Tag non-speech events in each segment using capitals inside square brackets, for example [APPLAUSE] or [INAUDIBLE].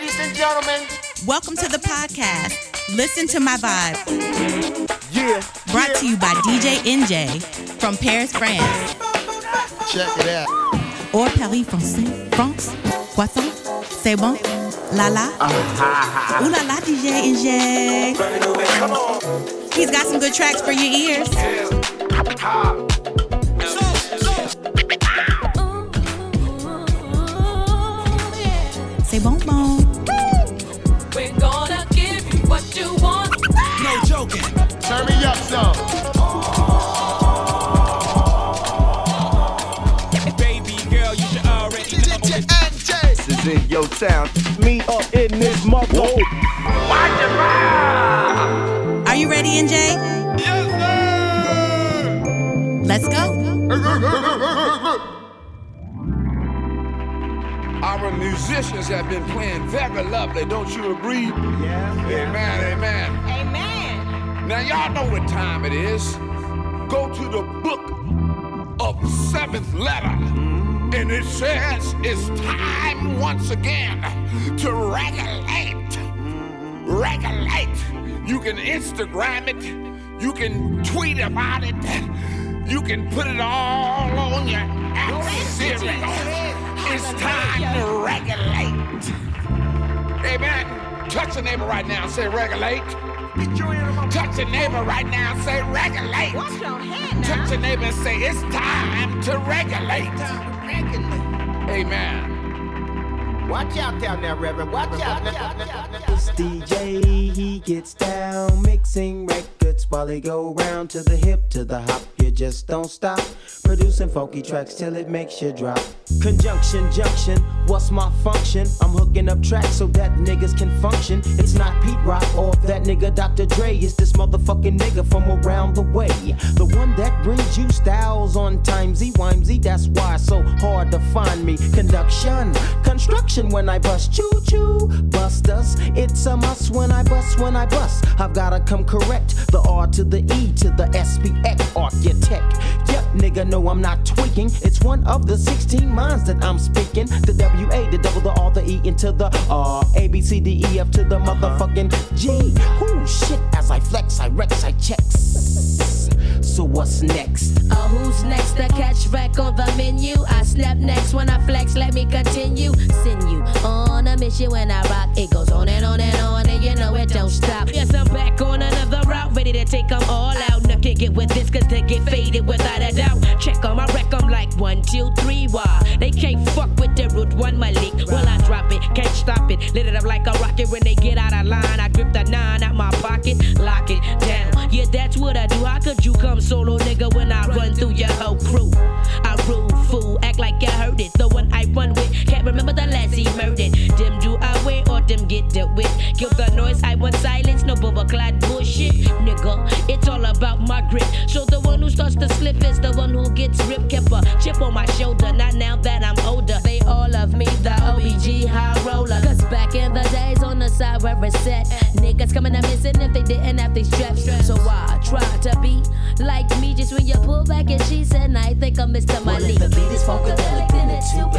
Ladies and gentlemen, welcome to the podcast. Listen to my vibe. Yeah. Brought yeah. to you by DJ NJ from Paris, France. Check it out. Or Paris, Français. France. Poisson. C'est bon. La la. Uh-huh. Ooh la la, DJ NJ. Come on. He's got some good tracks for your ears. C'est bon bon. This is in your town. Me up in this mother. Are you ready, NJ? Yes, sir. Let's go. Our musicians have been playing very lovely, don't you agree? Yeah. Amen, amen. Amen. Now, y'all know what time it is. Go to the book of seventh letter, and it says it's time once again to regulate. Regulate. You can Instagram it, you can tweet about it, you can put it all on your app Siri. It's time to regulate. Amen. Touch your neighbor right now and say regulate. Touch your neighbor right now and say regulate. watch your hand Touch your neighbor and say it's time to regulate. Amen. Watch out down there, Reverend. Watch out. This DJ, he gets down, mixing records while they go round to the hip, to the hop. You just don't stop. Producing funky tracks till it makes you drop. Conjunction, junction, what's my function? I'm hooking up tracks so that niggas can function. It's not Pete Rock or that nigga Dr. Dre. It's this motherfucking nigga from around the way. The one that brings you styles on timesy, wimesy. That's why it's so hard to find me. Conduction, construction when I bust. Choo choo, busters. It's a must when I bust, when I bust. I've gotta come correct. The R to the E to the SPX architect. Yep, nigga, no, I'm not tweaking. It's one of the 16 minds that I'm speaking. The W A, the double, the R, the E into the R. A B C D E F to the motherfucking G. Whoo, shit, as I flex, I rex, I checks. So what's next? Oh, who's next to catch back on the menu? I snap next when I flex, let me continue. Send you on a mission when I rock. It goes on and on and on, and you know it don't stop. Yes, I'm back on another route, ready to take them all out. Now can't get with this, cause they get faded without a doubt. Check on my wreck, I'm like one, two, three, why? They can't fuck with the root one, my leak. Well, I drop it, can't stop it. Lit it up like a rocket when they get out of line. I grip the nine out my pocket, lock it down. Yeah, that's what I do. How could you come solo, nigga, when I run through your whole crew? I rule, fool, act like you heard it. The one I run with, can't remember the last he murdered. Them do I wear or them get dealt with. Kill the noise, I want silence, no bubble clad bullshit. Nigga, it's all about my grip. So the one who starts to slip is the one who gets ripped. Kept a chip on my shoulder, not now that I'm older. They all of me, the OBG high roller. Cause back in the days on the side where it's set, niggas coming up missing if they didn't have these straps. So I try to be like me just when you pull back and she said, I think I'm Mr. Well, Malik. if the beat is funkadelic, then it too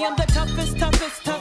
I'm the toughest, toughest, toughest.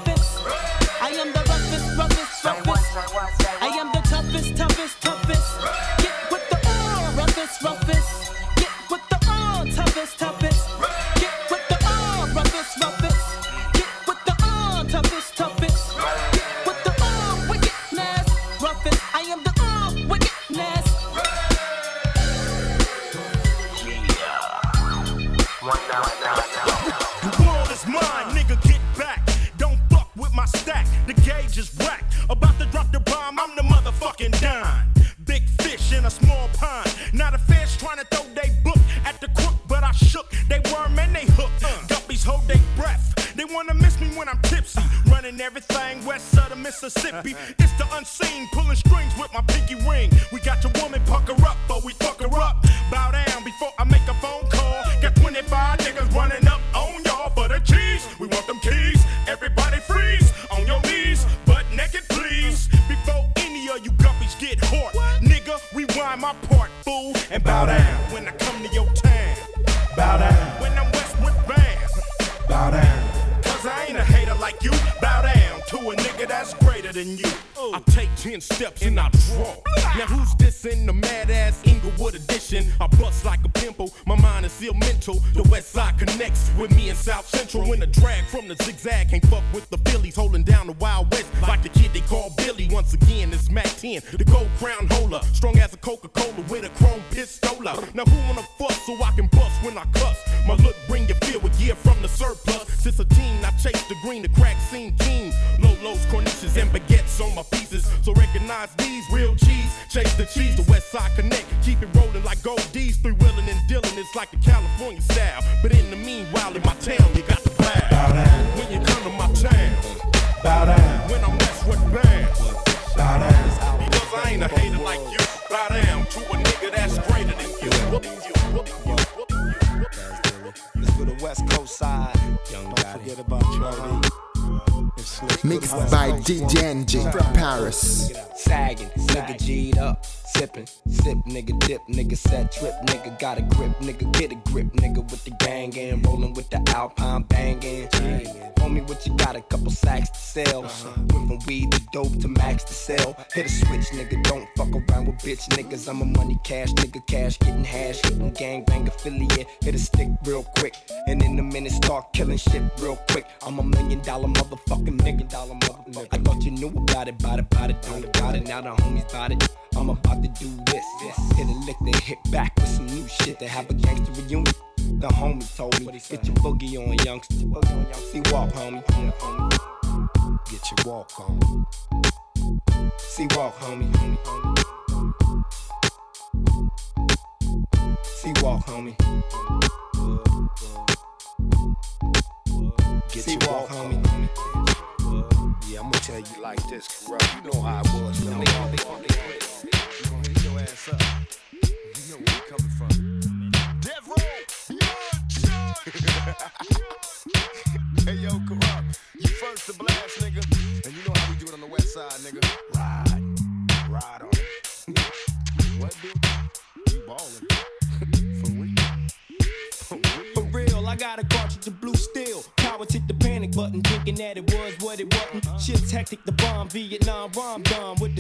Got a cartridge of blue steel. Cowards hit the panic button, thinking that it was what it wasn't. Shit's hectic, the bomb, Vietnam, done with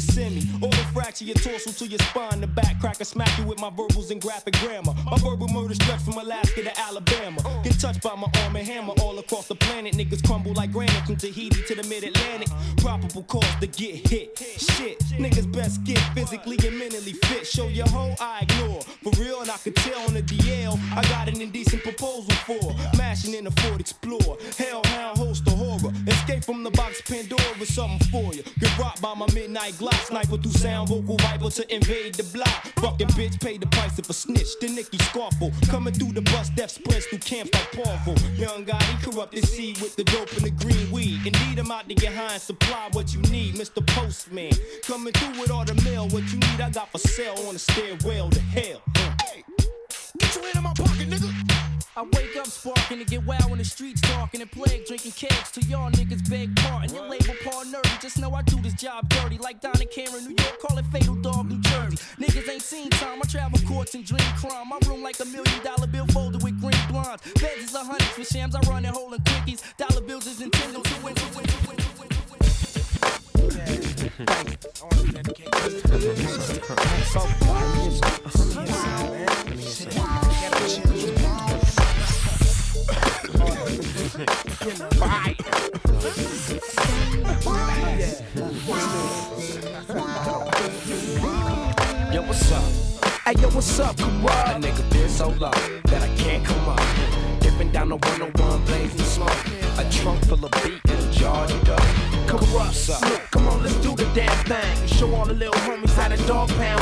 fracture your torso to your spine, the back cracker smack you with my verbals and graphic grammar. My verbal murder stretch from Alaska to Alabama. Get touched by my arm and hammer all across the planet. Niggas crumble like granite from Tahiti to the mid Atlantic. Probable cause to get hit. Shit, niggas best get physically and mentally fit. Show your hoe, I ignore. For real, and I could tell on the DL, I got an indecent proposal for. Mashing in a Ford Explorer. Hellhound host of horror. Escape from the box Pandora with something for you. Get rocked by my midnight Glock. Sniper through sound vocal viper to invade the block. Fucking bitch, pay the price if a snitch. The Nicky Scarful. Coming through the bus, death spreads through camps like Paulful. Young guy, he corrupted seed with the dope and the green weed. Indeed, I'm out to get high and supply what you need, Mr. Postman. Coming through with all the mail, what you need, I got for sale on the stairwell to hell. Uh. Get your hand in my pocket, nigga. I wake up sparking and get wild in the streets talking and plague drinking kegs till y'all niggas beg pardon. Your label Paul Nerdy, just know I do this job dirty like Donna Cameron, New York, call it Fatal Dog, New Jersey. Niggas ain't seen time, I travel courts and dream crime. My room like a million dollar bill folded with green blondes. Beds is a hundred for shams, I run it hole in quickies. Dollar bills is Nintendo to win, win, win, win, win, [LAUGHS] win. Yo, what's up? Hey, yo, what's up, Kurupt? A nigga been so low that I can't come up. Dipping down the 101, blazing smoke. A trunk full of beat and a jar of dough. Kurupt, up. Come on, let's do the damn thing. Show all the little homies how the Dogg Pound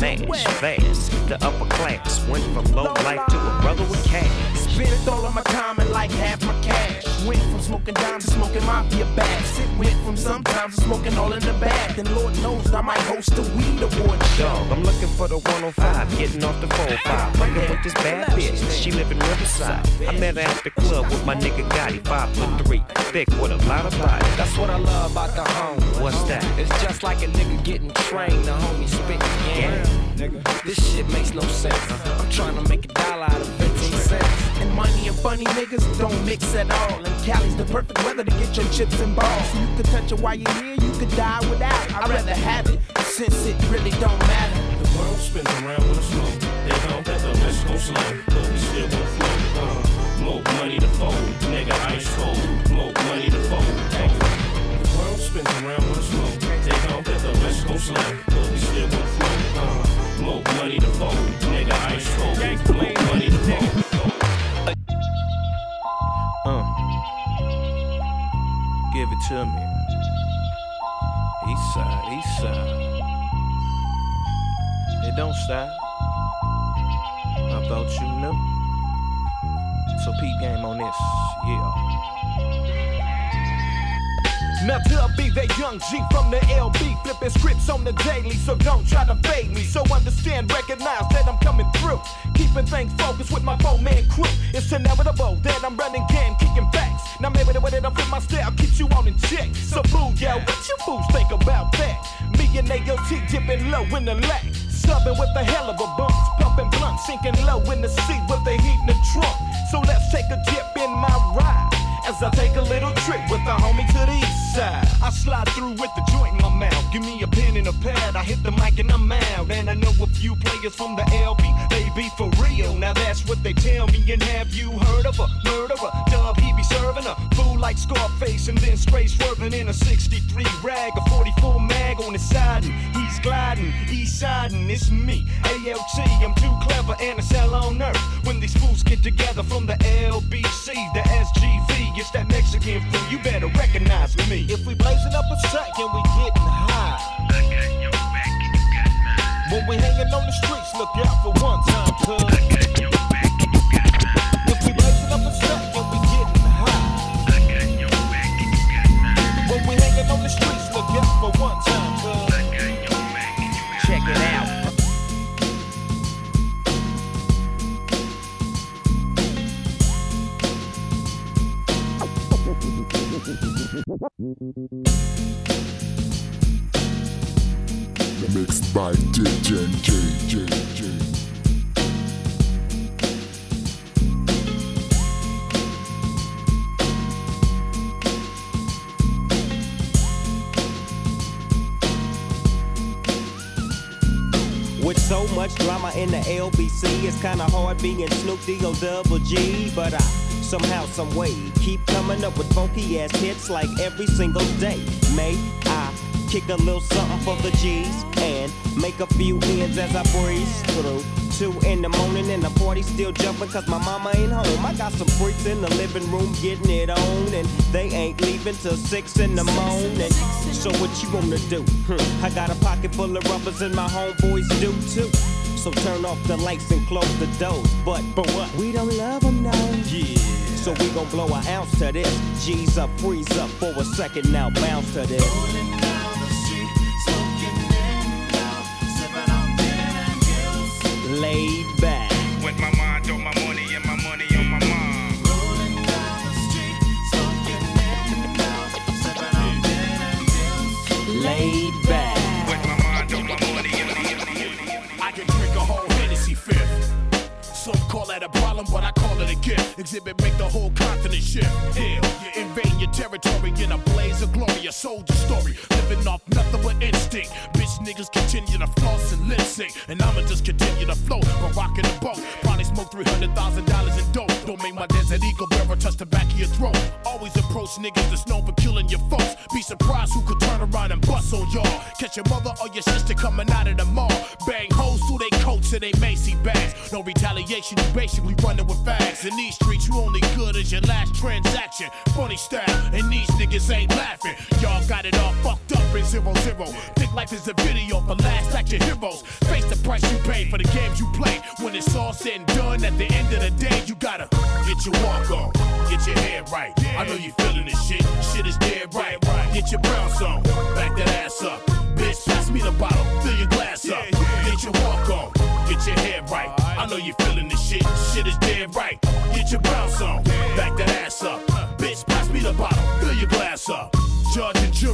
bang. Mash fast, the upper class went from low life to a brother with cash. Spent all of my time and like half my cash. Went from smoking dimes to smoking mafia bags. It went from sometimes to smoking all in the bag. Then Lord knows I might host a weed award show. I'm looking for the 105, getting off the 405. Fucking with this bad bitch, she live in Riverside. I met her at the club with my nigga Gotti, five foot three, thick with a lot of body. That's what I love about the home. What's that? It's just like a nigga getting trained, the homie spitting game. Nigga, this shit makes no sense. I'm trying to make a dollar out of 15 cents. Money and funny niggas don't mix at all. And Cali's the perfect weather to get your chips and balls. So you can touch it while you're here, you could die without. I'd rather have it since it really don't matter. The world spins around with a slow. They don't let the rest go slow, but we still gon' flow. Uh, more money to fold, nigga ice cold. More money to fold. The world spins around with a slow. They don't let the rest go slow, but we still gon' flow. Uh, more money to fold, nigga ice cold. Give it to me. East side, east side. It don't stop. I thought you knew. So peep game on this, yeah. Now to be that young G from the LB, flipping scripts on the daily, so don't try to fade me. So understand, recognize that I'm coming through, keeping things focused with my four-man crew. It's inevitable that I'm running game, kicking backs. Now maybe the way that I fit my style keeps you on in check. So boo, yo, what you fools think about that? Me and AOT dipping low in the lack, subbing with a hell of a bump, pumping blunt, sinking low in the seat with the heat in the trunk. So let's take a dip in my ride. As I take a little trip with the homie to the east side. I slide through with the joint in my mouth. Give me a pen and a pad. I hit the mic and I'm out. And I know a few players from the LB. They be for real. Now that's what they tell me. And have you heard of a murderer? Dub, he be serving a fool like Scarface. And then spray swerving in a 63 rag. A 44 mag on his side. And he's gliding, east siding. It's me, ALT. I'm too clever and a cell on earth. When these fools get together from the LBC, the SGV. It's that Mexican fool. you better recognize me. If we blazing up a second, we getting high. I got your back and you got mine. When we hanging on the streets, look out for one time, cuz. I got your Mixed by DJ JJ. With so much drama in the LBC, it's kinda hard being Snoop D-O double G. But I somehow, some way, keep coming up with funky ass hits like every single day. May I kick a little something for the G's and make a few ends as I breeze through. Two in the morning and the party still jumping cause my mama ain't home. I got some freaks in the living room getting it on and they ain't leaving till six in the morning. So what you wanna do? Hmm. I got a pocket full of rubbers and my homeboys do too. So turn off the lights and close the doors. But, but what? We don't love them now. Yeah. So we gon' blow an ounce to this. G's up, freeze up for a second now, bounce to this. laid back. Problem, but I call it a gift. Xzibit make the whole continent shift. Yeah, you invade territory in a blaze of glory, a soldier story. Living off nothing but instinct. Bitch niggas continue to floss and lip sync. And I'ma just continue to float, but rocking the boat. Probably smoke $300,000 in dope. Don't make my desert eagle bearer touch the back of your throat. Always approach niggas that's known for killing your folks. Be surprised who could turn around and bust on y'all. Catch your mother or your sister coming out of the mall. Bang hoes through they coats and they Macy bags. No retaliation, you basically running with fags. In these streets, you only good as your last transaction. Funny style, and these niggas ain't laughing. Y'all got it all fucked up in zero zero. Think life is a video for last action heroes. Face the price you pay for the games you play. When it's all said and done, at the end of the day, you gotta get your walk on, get your head right. I know you feeling this shit. Shit is dead right. Get your bounce on, back that ass up. Bitch, pass me the bottle, fill your glass up. Get your walk on, get your head right. I know you feeling this shit. Shit is dead right. Get your bounce on, back that ass up.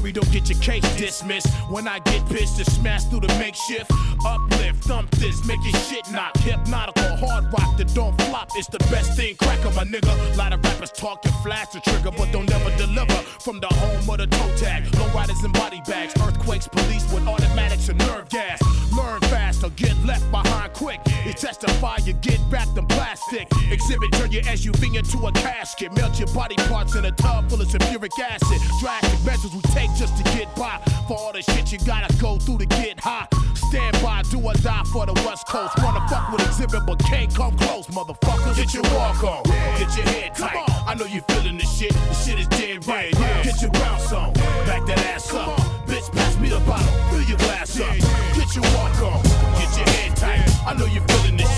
Jury don't get your case dismissed. When I get pissed, to smash through the makeshift. Uplift, thump this, make your shit knock. Hypnotical, hard rock that don't flop. It's the best thing, cracker, my nigga. lot of rappers talk and flash the trigger, but don't never deliver. From the home of the toe tag, low riders and body bags, earthquakes, police with automatics and nerve gas. Learn fast or get left behind quick. You testify, you get wrapped in plastic. Xzibit, turn your SUV into a casket. Melt your body parts in a tub full of sulfuric acid. Drastic measures we take just to get by. For all the shit you gotta go through to get high. Stand by, do or die for the West Coast. Wanna fuck with Xzibit, but can't come close, motherfucker. Get your walk on, get your head tight. I know you feeling this shit. The shit is dead right. Get your bounce on, back that ass up. Bitch, pass me the bottle, fill your glass up. Get your walk on, get your head tight. I know you feeling this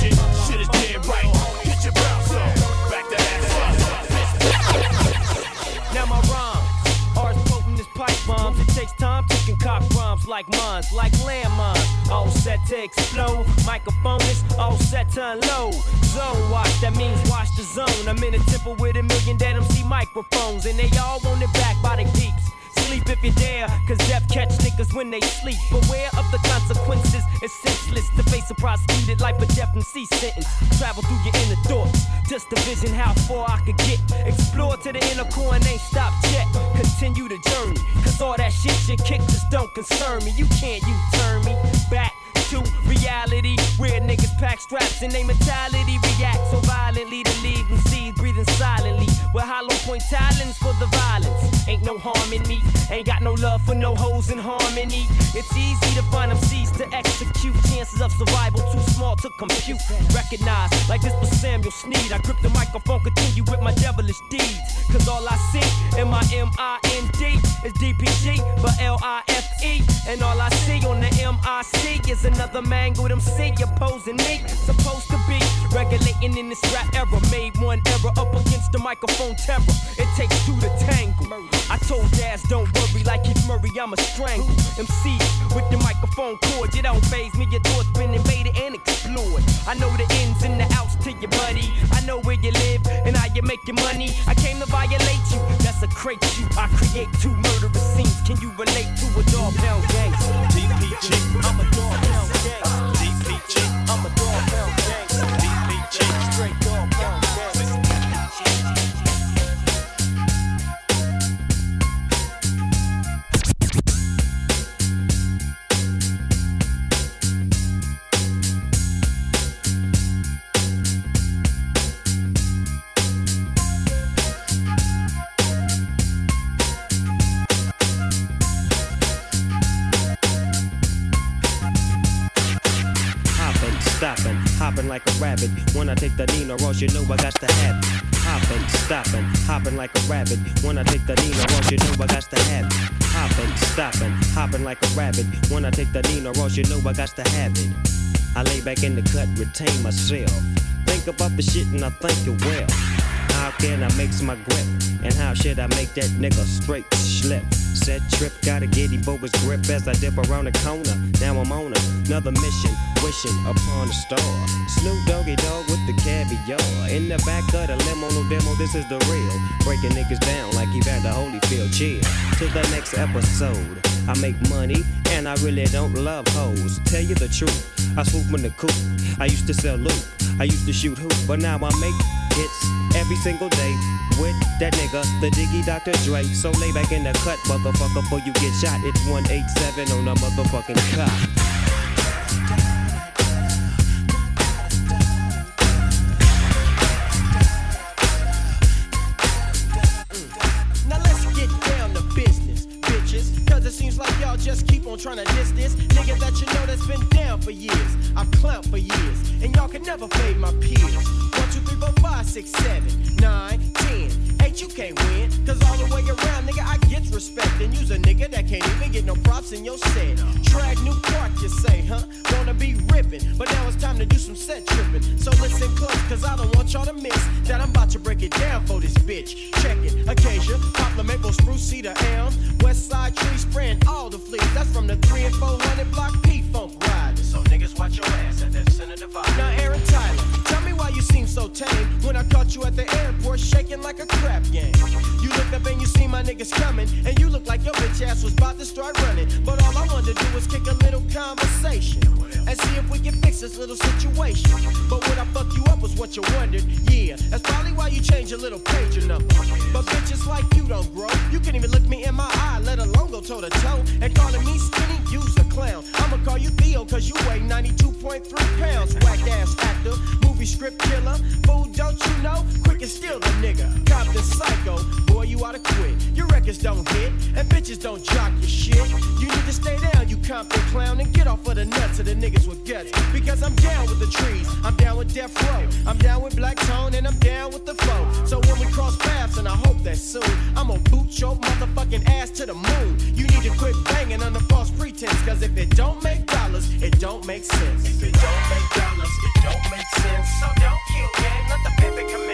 time to concoct rhymes like mines, like landmines. All set to explode. Microphone is all set to unload. Zone watch, that means watch the zone. I'm in a temple with a million dead MC microphones, and they all want it back by the peeps sleep if you dare. Cause death catch niggas when they sleep. Beware of the consequences. It's senseless to face a prosecuted life or death and cease sentence. Travel through your inner thoughts just to vision how far I could get. Explore to the inner core and ain't stop yet. Continue the journey. Cause all that shit you kick just don't concern me. You can't you turn me back to reality. Where niggas pack straps and they mentality react so violently to leave them seeds breathing silently. With hollow point talents for the violence. Ain't no harm in me. Ain't got no love for no hoes in harmony. It's easy to find them seeds to execute. Chances of survival too small to compute. Recognize like this was Samuel Sneed. I grip the microphone, continue with my devilish deeds. Cause all I see in my M-I-N-D is DPG, but L-I-F-E. And all I see on the M-I-C is an another mangled MC opposing me. Supposed to be regulating in this rap era. Made one error up against the microphone terror. It takes two to tangle. I told Daz, don't worry, like Keith Murray, I'ma strangle. MC with the microphone cord, you don't phase me. Your thoughts been invaded and I know the ins and the outs to you, buddy. I know where you live and how you make your money. I came to violate you. That's a crate you. I create two murderous scenes. Can you relate to a Dogg Pound gangster? DPG. I'm a Dogg Pound gangster. DPG. I'm a dog hopping like a rabbit. When I take the Nina Ross, you know I got to have it. Hopping, stopping, hopping like a rabbit. When I take the Nina Ross, you know I got to have it. Hopping, stopping, hopping like a rabbit. When I take the Nina Ross, you know I got to have it. I lay back in the cut, retain myself. Think about the shit and I think it well. How can I make my grip? And how should I make that nigga straight slip? Said trip, get him for his grip as I dip around the corner. Now I'm on another mission, wishing upon a star. Snoop Doggy Dogg with the caviar. In the back of the limo, no demo, this is the real. Breaking niggas down like he had the Holyfield. Chill to the next episode. I make money and I really don't love hoes. Tell you the truth, I swoop in the coop. I used to sell loot, I used to shoot hoop, but now I make hits every single day with that nigga, the Diggy Dr. Dre. So lay back in the cut, motherfucker, before you get shot. It's 187 on the motherfucking cop. Now let's get down to business, bitches. It seems like y'all just keep on trying to diss this nigga that you know that's been down for years. I've clowned for years, and y'all can never fade my peers. Six, seven, nine, ten. Eight, you can't win. Cause all the way around, nigga, I get respect. And use a nigga that can't even get no props in your set. Tragniew Park, you say, huh? Wanna be ripping, but now it's time to do some set tripping. So listen close, cause I don't want y'all to miss that I'm about to break it down for this bitch. Check it, Acacia, poplar, maple, spruce, cedar, elm, west side tree spraying all the fleas. That's from the 3 and 400 block P funk riding. So niggas watch your ass at that center divide. Now Aaron Tyler, tell me why you seem so tame when I caught you at the airport shaking like a crap game. You looked up and you see my niggas coming, and you look like your bitch ass was about to start running. But all I wanted to do was kick a little conversation and see if we can fix this little situation. But what I fuck you up was what you wondered. Yeah, that's probably why you changed your little pager number. But bitches like you don't grow. You can't even look me in my eye, let alone go toe to toe. And calling me skinny, you's a clown. I'ma call you Theo, cause you weigh 92.3 pounds. Whack ass actor, movie script killer. Fool, don't you know? Quick and steal the nigga. Compton psycho, boy, you oughta quit. Your records don't hit, and bitches don't jock your shit. You need to stay down, you Compton clown, and get off of the nuts of the with guts. Because I'm down with the trees, I'm down with Death Row, I'm down with Black Tone, and I'm down with the flow. So when we cross paths, and I hope that soon, I'm gonna boot your motherfucking ass to the moon. You need to quit banging under false pretense, cause if it don't make dollars, it don't make sense. If it don't make dollars, it don't make sense. So don't kill game, let the paper commence.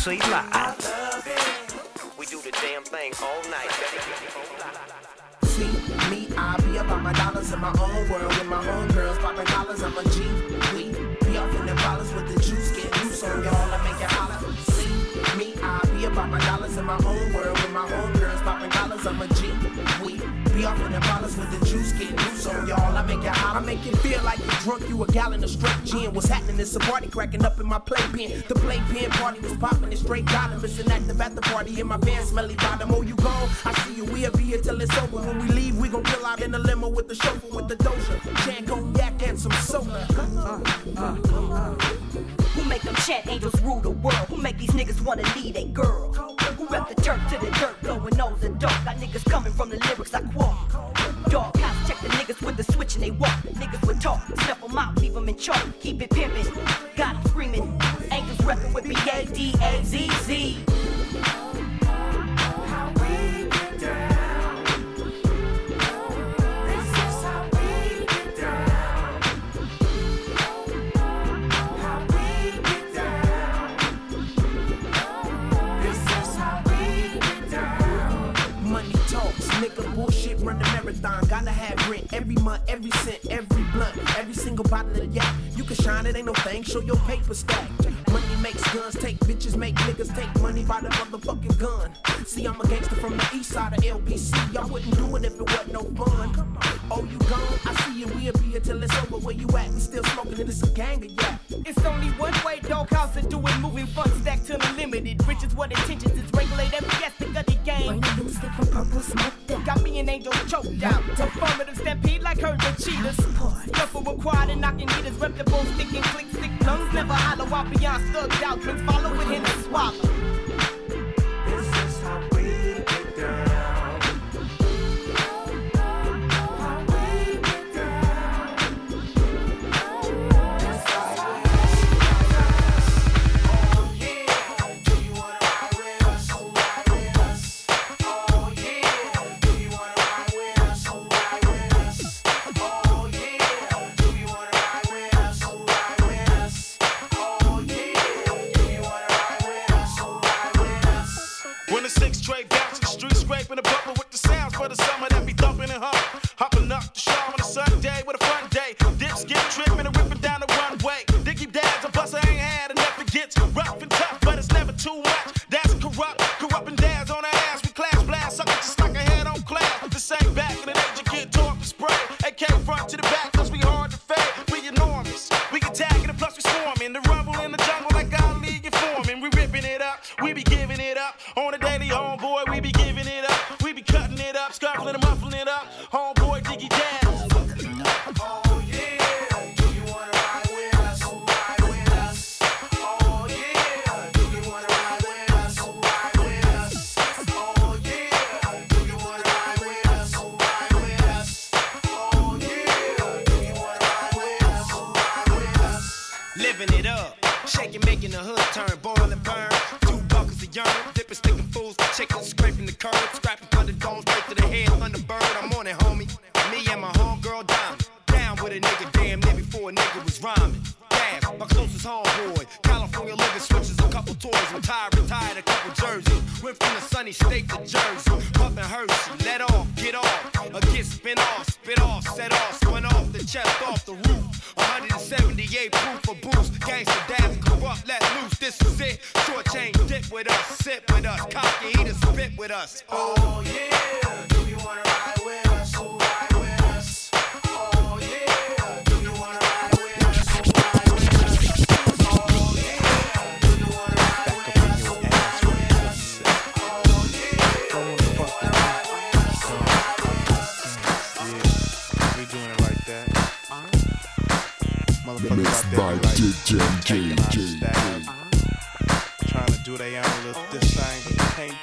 sleep. the lyrics I quote. Dog cops check the niggas with the switch and they walk. Niggas would talk, step them out, leave them in charge, Keep it pimping. it ain't no thing. Show your paper stack. Money makes guns, take bitches, make niggas take money by the motherfucking gun. See, I'm a gangster from the east side of LBC. Y'all wouldn't do it if it wasn't no fun. Oh, you gone? I see you. We'll be here till it's over. Where you at? We still smoking and it's a gang of yeah. It's only one way, Doghouse to do it? Moving funds stack till unlimited. Riches, what intentions? It's regulate every aspect of the game. When you from purple smoke, got me an angel choked out. Affirmative stampede like herd of cheetahs careful required, quiet and I can rep the bone, stick and click, stick lungs, never hollow out beyond thugged out, drinks follow with him and swallow.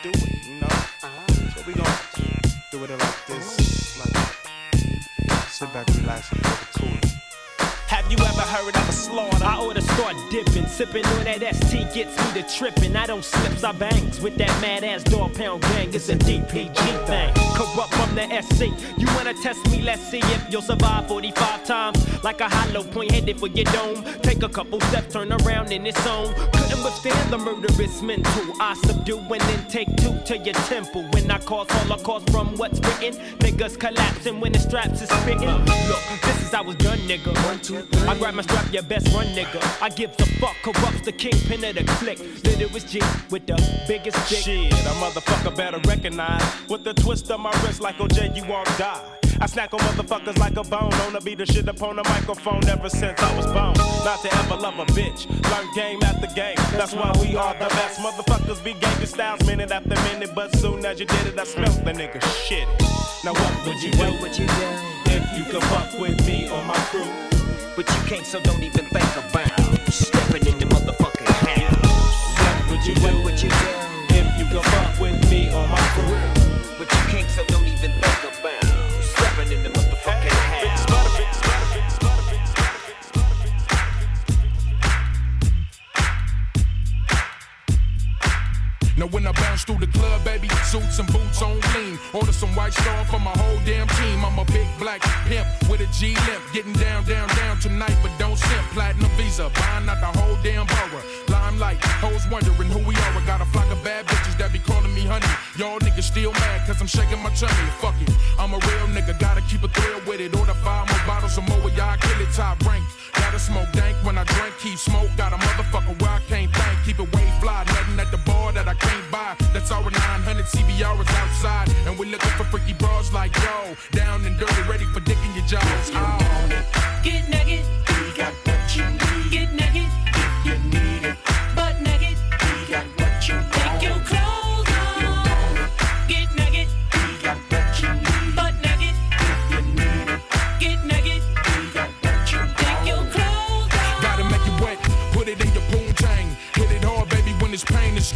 Do it, you know? Uh-huh. So we gon' do it like this. Like, sit back, relax, and cool. Have you ever heard of a slaughter? I oughta start dipping, sipping on that ST gets me to tripping. I don't slips, I bangs with that mad ass Dogg Pound gang. It's a DPG thing. Kurupt from the SC. You wanna test me? Let's see if you'll survive 45 times. Like a hollow point headed for your dome. Take a couple steps, turn around in its own. Withstand the murderous mental. I subdue and then take two to your temple. When I cause holocaust from what's written, niggas collapsing when the straps is spitting. Look, this is how it's done, nigga. One, two, three. I grab my strap, your best run, nigga. I give a fuck, Kurupt's the kingpin of the clique. Little was G with the biggest dick. Shit, a motherfucker better recognize. With the twist of my wrist like OJ, you won't die. I snack on motherfuckers like a bone. Wanna be the shit upon the microphone ever since I was born. Not to ever love a bitch. Learn game after game. That's why we are the best. Motherfuckers be gangster styles minute after minute. But soon as you did it, I smelt the nigga shit. Now what would you do? What you do? If you could fuck with me or my crew. But you can't, so don't even think about stepping in the motherfucking house. What would you do? What you do? Club, baby, suits and boots on clean. Order some white star for my whole damn team. I'm a big black pimp with a G limp, getting down, down, down tonight, but don't simp. Platinum visa, buying out the whole damn borough. Limelight, hoes wondering who we are. I got a flock of bad bitches that be calling me honey. Y'all niggas still mad cause I'm shaking my tummy. Fuck it, I'm a real nigga, gotta keep a thrill with it. Order five more bottles, of more, y'all kill it, top rank. Gotta smoke dank when I drink, keep smoke. Got a motherfucker where I can't think, keep it way fly. Nothing at the bar that I can't buy. That's our 900 CBR is outside. And we're looking for freaky bras like yo. Down and dirty, ready for dicking your jaws. Oh. Get naked. We got what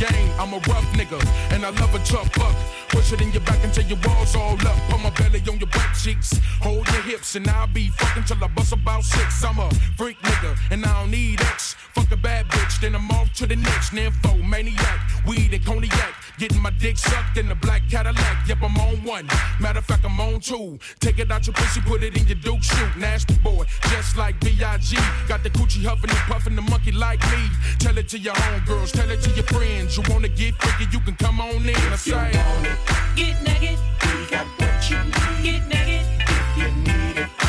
gain. I'm a rough nigga, and I love a tough fuck. Push it in your back until your walls all up. Put my belly on your butt cheeks. Hold your hips, and I'll be fucking till I bust about six. I'm a freak nigga, and I don't need X. Fuck a bad bitch, then I'm off to the next. Nympho, maniac, weed and cognac. Getting my dick sucked in the black Cadillac. Yep, I'm on one. Matter of fact, I'm on two. Take it out your pussy, put it in your Duke shoot. Nasty boy, just like B.I.G. Got the coochie huffing and puffing the monkey like me. Tell it to your homegirls, tell it to your friends. You wanna get freaky? You can come on in. I say. Get naked. We got what you need. Get naked. If you need it.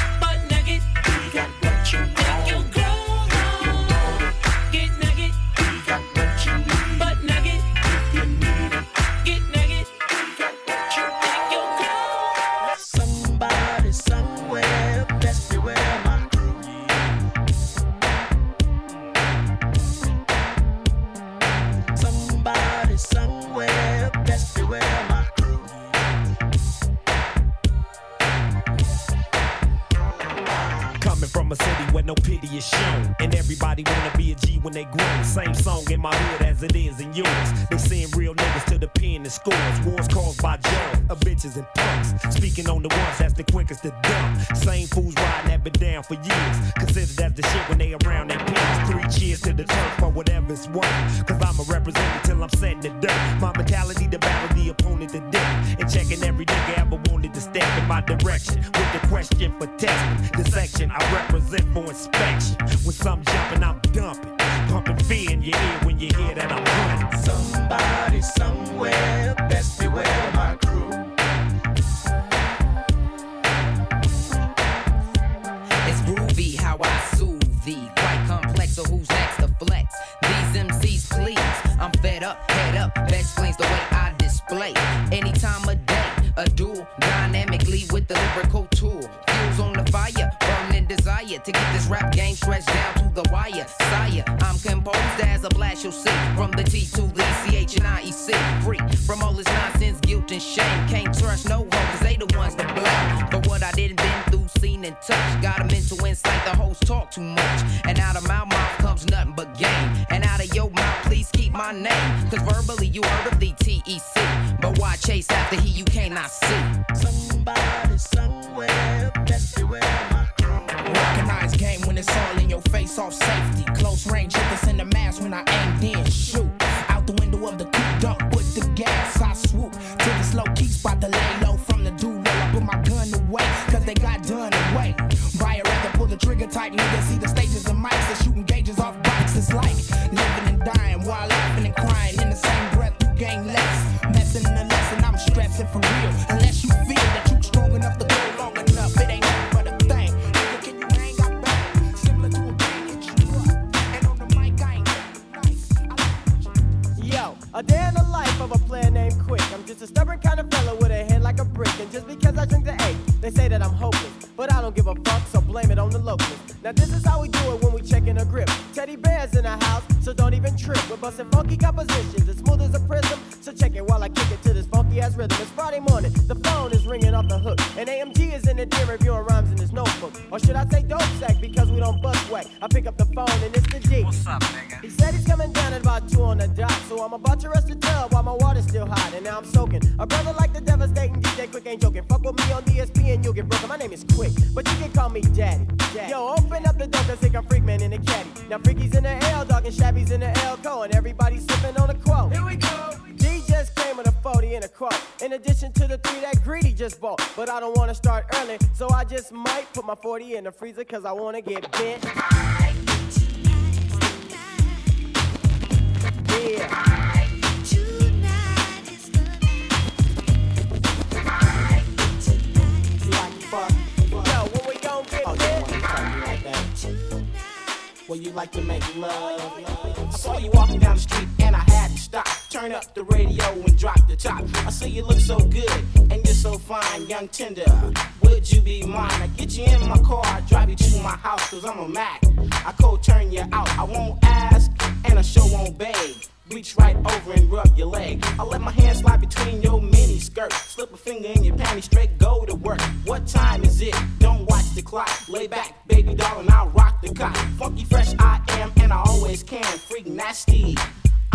Where no pity is shown. And everybody wanna be a G when they grow. Same song in my hood as it is in yours. They send real niggas to the pen and scores. Wars caused by jails of bitches and punks. Speaking on the ones that's the quickest to dump. Same fools riding that been down for years. Considered as the shit when they around their peers. Three cheers to the turf for whatever it's worth. Cause I'm a representative till I'm setting the dirt. My mentality to battle the opponent to death. And checking every nigga ever wanted to step in my direction. With the question for testing. The section I represent for inspection. When some jumping, I'm dumping. Pumping fear in your ear when you hear that I'm running. Somebody somewhere best beware my crew. It's groovy how I soothe thee. Quite complex, so who's next to flex? These MCs, please. I'm fed up, head up. Best explains the way I display. Any time of day, a duel dynamically with the lyrical tool. Burning desire to get this rap game stretched down to the wire. Sire, I'm composed as a blast you'll see. From the T to the CH and IEC. Free from all this nonsense, guilt and shame. Can't trust no one, cause they the ones to blame. For what I didn't been through, seen and touched. Got a mental insight, the host talk too much. And out of my mouth comes nothing but game. And out of your mouth, please keep my name. Cause verbally you heard of the TEC. But why chase after he you cannot see? Somebody somewhere best beware my it's all in your face off safety. Close range hit this in the mask when I aim then shoot. Out the window of the coupe, dump with the gas. I swoop to this low key spot to lay low from the dude. I put my gun away, cause they got done away. Buyer rather pull the trigger tight, nigga. See the stages of mics that shooting gauges off bikes. It's like living and dying while laughing and crying in the same breath. You gain just a stubborn kind of fella with a head like a brick. And just because I drink the A, they say that I'm hopeless. But I don't give a fuck, so blame it on the locals. Now this is how we do it when we check in a grip. Teddy bears in the house, so don't even trip. We're busting funky compositions, as smooth as a prism. So check it while I kick it to this funky ass rhythm. It's Friday morning, the phone is ringing off the hook. And AMG is in the den reviewing rhymes in his notebook. Or should I say dope sack because we don't bust whack. I pick up the phone and it's the G. What's up, nigga? He said he's coming down at about two on the dot. So I'm about to rush the tub while my water's still hot. And now I'm soaking. A brother like the devastating DJ Quik ain't joking. Fuck with me on DSP and you'll get broken. My name is Quik, but you can call me Daddy. Yo, open up the door cause I'm freak man in a caddy. Now freaky's in the L, dog and shabby's in the L. And everybody's sipping on a quote. Here we go. A 40 a quote. In addition to the three that Greedy just bought. But I don't wanna start early, so I just might put my 40 in the freezer cause I wanna get bent. Yeah. Yo, when we gon' get Well, you like to make love. I saw you walking down the street and I stop. Turn up the radio and drop the top. I see you look so good and you're so fine, young tender. Would you be mine? I get you in my car, I drive you to my house, cause I'm a Mac. I cold turn you out. I won't ask and I sure won't beg. Reach right over and rub your leg. I let my hand slide between your mini skirt. Slip a finger in your panty, straight go to work. What time is it? Don't watch the clock. Lay back, baby doll, and I'll rock the cock. Funky fresh I am, and I always can. Freak nasty.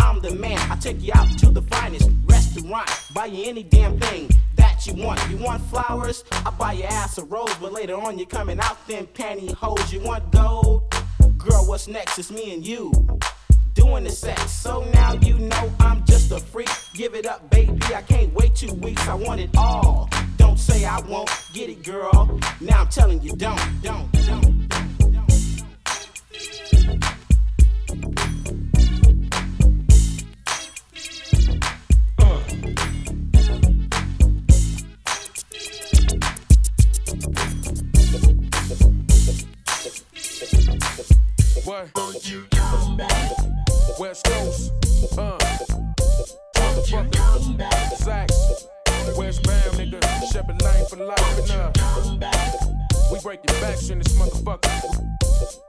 I'm the man. I take you out to the finest restaurant. Buy you any damn thing that you want. You want flowers? I buy your ass a rose, but later on you're coming out them pantyhose. You want gold? Girl, what's next? It's me and you doing the sex. So now you know I'm just a freak. Give it up, baby. I can't wait two weeks. I want it all. Don't say I won't get it, girl. Now I'm telling you, don't, don't, don't. We break your backs in this motherfucker.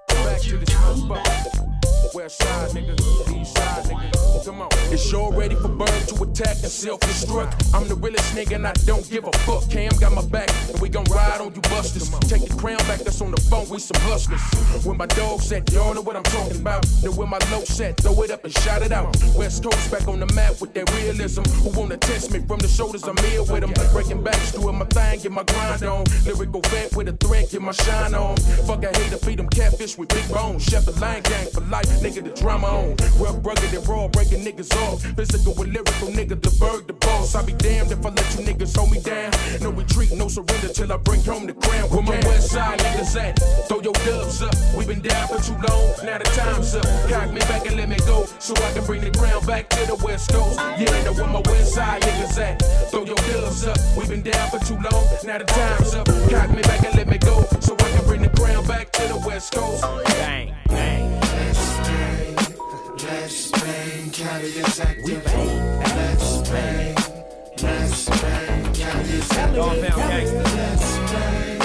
Back to this motherfucker. West side, nigga. East side, nigga. Come on. It's y'all ready for bird to attack and self-destruct. I'm the realest nigga and I don't give a fuck. Kam got my back and we gon' ride on you busters. Take the crown back that's on the phone, we some hustlers. When my dog set, y'all know what I'm talking about. Then when my low set, throw it up and shout it out. West Coast back on the map with that realism. Who wanna test me from the shoulders? I'm here with them. Breaking backs, doing my thing, get my grind on. Lyrical vet with a threat, get my shine on. Fuck, I hate to feed them catfish with big bones. Chef the line gang for life, nigga, the drama on. Rough, rugged, and raw, breaking niggas off. Physical and lyrical, nigga, the bird, the boss. I be damned if I let you niggas hold me down. No retreat, no surrender till I bring home the crown. Where my west side niggas at? Throw your dubs up. we been down for too long, now the time's up. Cock me back and let me go, so I can bring the crown back to the west coast. Yeah, know where my west side niggas at? Throw your dubs up. we been down for too long, now the time's up. Cock me back and let me go, so I can bring the crown back to the west coast. Bang, bang. Let's bang, is active. We bang, let's bang, let's bang, is active. Gangsta. Let's bang,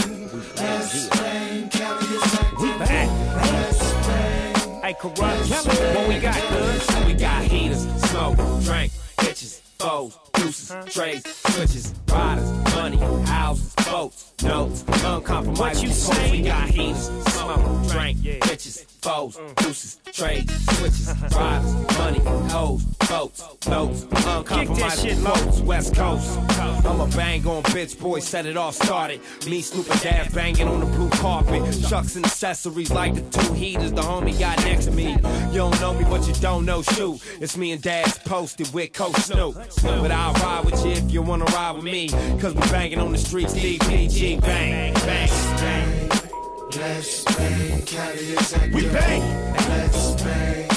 let's bang, is active. We bang, let's bang. Hey, Kurupt, what we got, good? We got heaters, smoke, drink, bitches, foes, deuces, trays, switches, riders, money, houses, boats, notes, uncompromised. What you say? We got heaters, smoke, drink, bitches, foes, deuces, trades, switches, [LAUGHS] riders, money, hoes, boats, notes, uncompromised. shit, Lo. West Coast. I'm a bang on bitch, boy, set it off, started. Me, Snoop and Daz banging on the blue carpet. Chucks and accessories like the two heaters the homie got next to me. You don't know me, but you don't know shoot. It's me and Daz posted with Coach Snoop. But I'll ride with you if you wanna ride with me. Cause we banging on the streets, DPG, bang, bang, bang. Let's bang, active. We bang. Let's bang,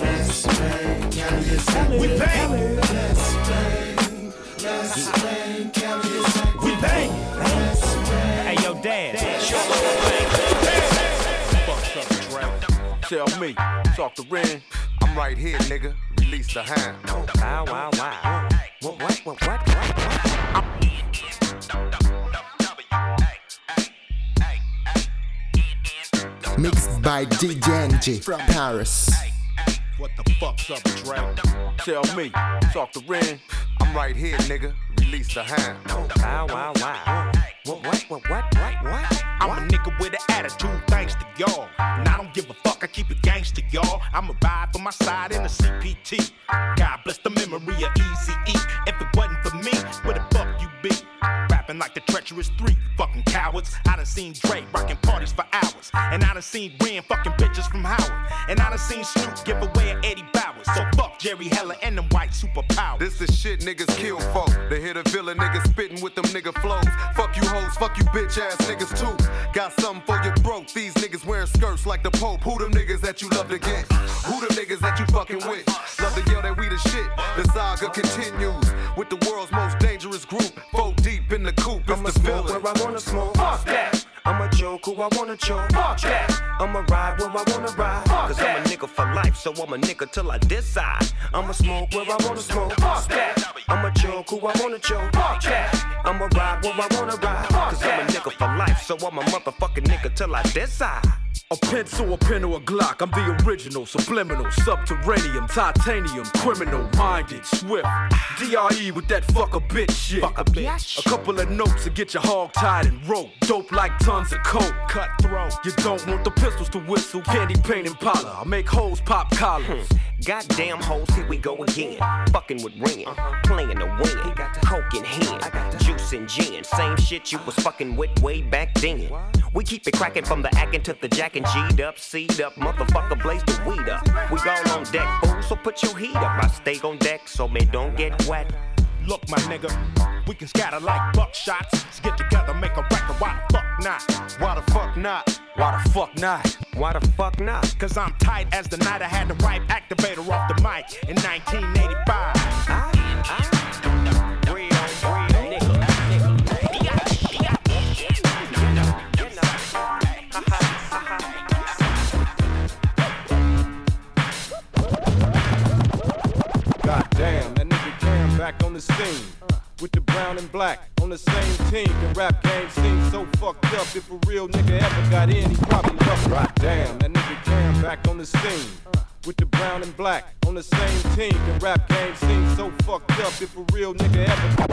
let's bang, active. We bang. Let's bang, let's bang, active. We bang. Let's bang. Hey, yo, Dad. Dre. Tell me, talk to Ren. I'm right here, nigga. Release the hand. Wow, wow, wow. What, what, what, what, what, what? Mixed by DJ NG from Paris. What the fuck's up, Dre? Tell me, talk to Ren. I'm right here, nigga. Release the hand. Wow, wow, wow. What, what, what, what, what, what? I'm a nigga with an attitude, thanks to y'all. And I don't give a fuck, I keep it gangster, y'all. I'ma ride my side in the CPT. God Rapping like the treacherous three, fucking cowards. I done seen Dre rocking parties for hours. And I done seen Ren fucking bitches from Howard. And I done seen Snoop give away an Eddie Bauers. So fuck Jerry Heller and them white superpowers. This is shit niggas kill folk. They hit a villain niggas spitting with them nigga flows. Fuck you hoes, fuck you bitch ass niggas too. Got something for your broke. These niggas wearing skirts like the Pope. Who them niggas that you love to get? Who them niggas that you fucking with? Love to yell that we the shit. The saga continues with the world's most dangerous group. Four deep in the coop. It's I'ma the smoke villain. where I wanna smoke. Fuck that. I'ma joke who I wanna joke. Fuck that. I'ma ride where I wanna ride. Fuck Cause I'm a nigga for life, so I'm a nigga till I decide. I'ma smoke where I wanna smoke. Fuck that. I'ma joke who I wanna joke. Fuck that. I'ma ride where I wanna ride. Fuck Cause I'm a nigga for life, so I'm a motherfucking nigga till I decide. A pencil, a pen, or a Glock. I'm the original, subliminal, subterranean, titanium, criminal, minded, swift. DRE with that fuck a bitch shit. Fuck a bitch. A couple of notes to get your hog tied and rope. Dope like tons of coke. Cutthroat. You don't want the pistols to whistle. Candy paint and parlor. I make hoes pop collars. Hmm. Goddamn hoes, here we go again. Fucking with Ren, uh-huh. playing the win. Coke in hand, I got the juice and gin. Same shit you was fucking with way back then. We keep it cracking from the acting to the jacking. G'd up, C'd up, motherfucker blaze the weed up. We all on deck, fool, so put your heat up. I stay on deck so me don't get wet. Look, my nigga, we can scatter like buckshots. Let's get together, make a record. Why the fuck not? Why the fuck not? Why the fuck not? Why the fuck not? Cause I'm tight as the night I had the right activator off the mic in 1985. roller back on the scene. With the brown and black on the same team. The rap game seems so fucked up. If a real nigga ever got in, he probably left right down. That nigga Kam back on the scene. With the brown and black on the same team. The rap game seems so fucked up. If a real nigga ever got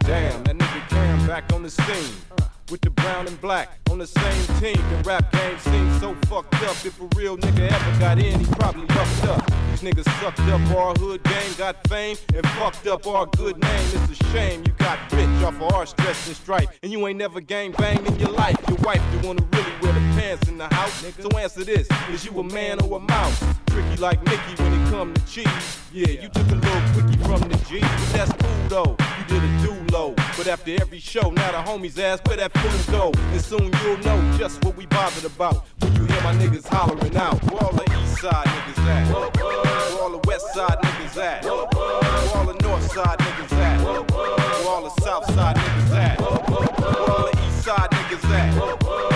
damn, that nigga Kam back on the scene with the brown and black on the same team. The rap game seems so fucked up. If a real nigga ever got in, he probably fucked up. These niggas sucked up our hood game, got fame, and fucked up our good name. It's a shame you got bitch off of our stress and strife, and you ain't never gang banged in your life. Your wife, you wanna really wear the pants in the house? Nigga. So answer this: Is you a man or a mouse? Tricky like Mickey when it come to cheese. Yeah, you took a little quickie from the G, but that's cool though. You did a do low, but after every show, now the homies ask where that go, and soon you'll know just what we bothered about when you hear my niggas hollering out. Where all the east side niggas at? Where all the west side niggas at? Where all the north side niggas at? Where all the south side niggas at? Where all the east side niggas at?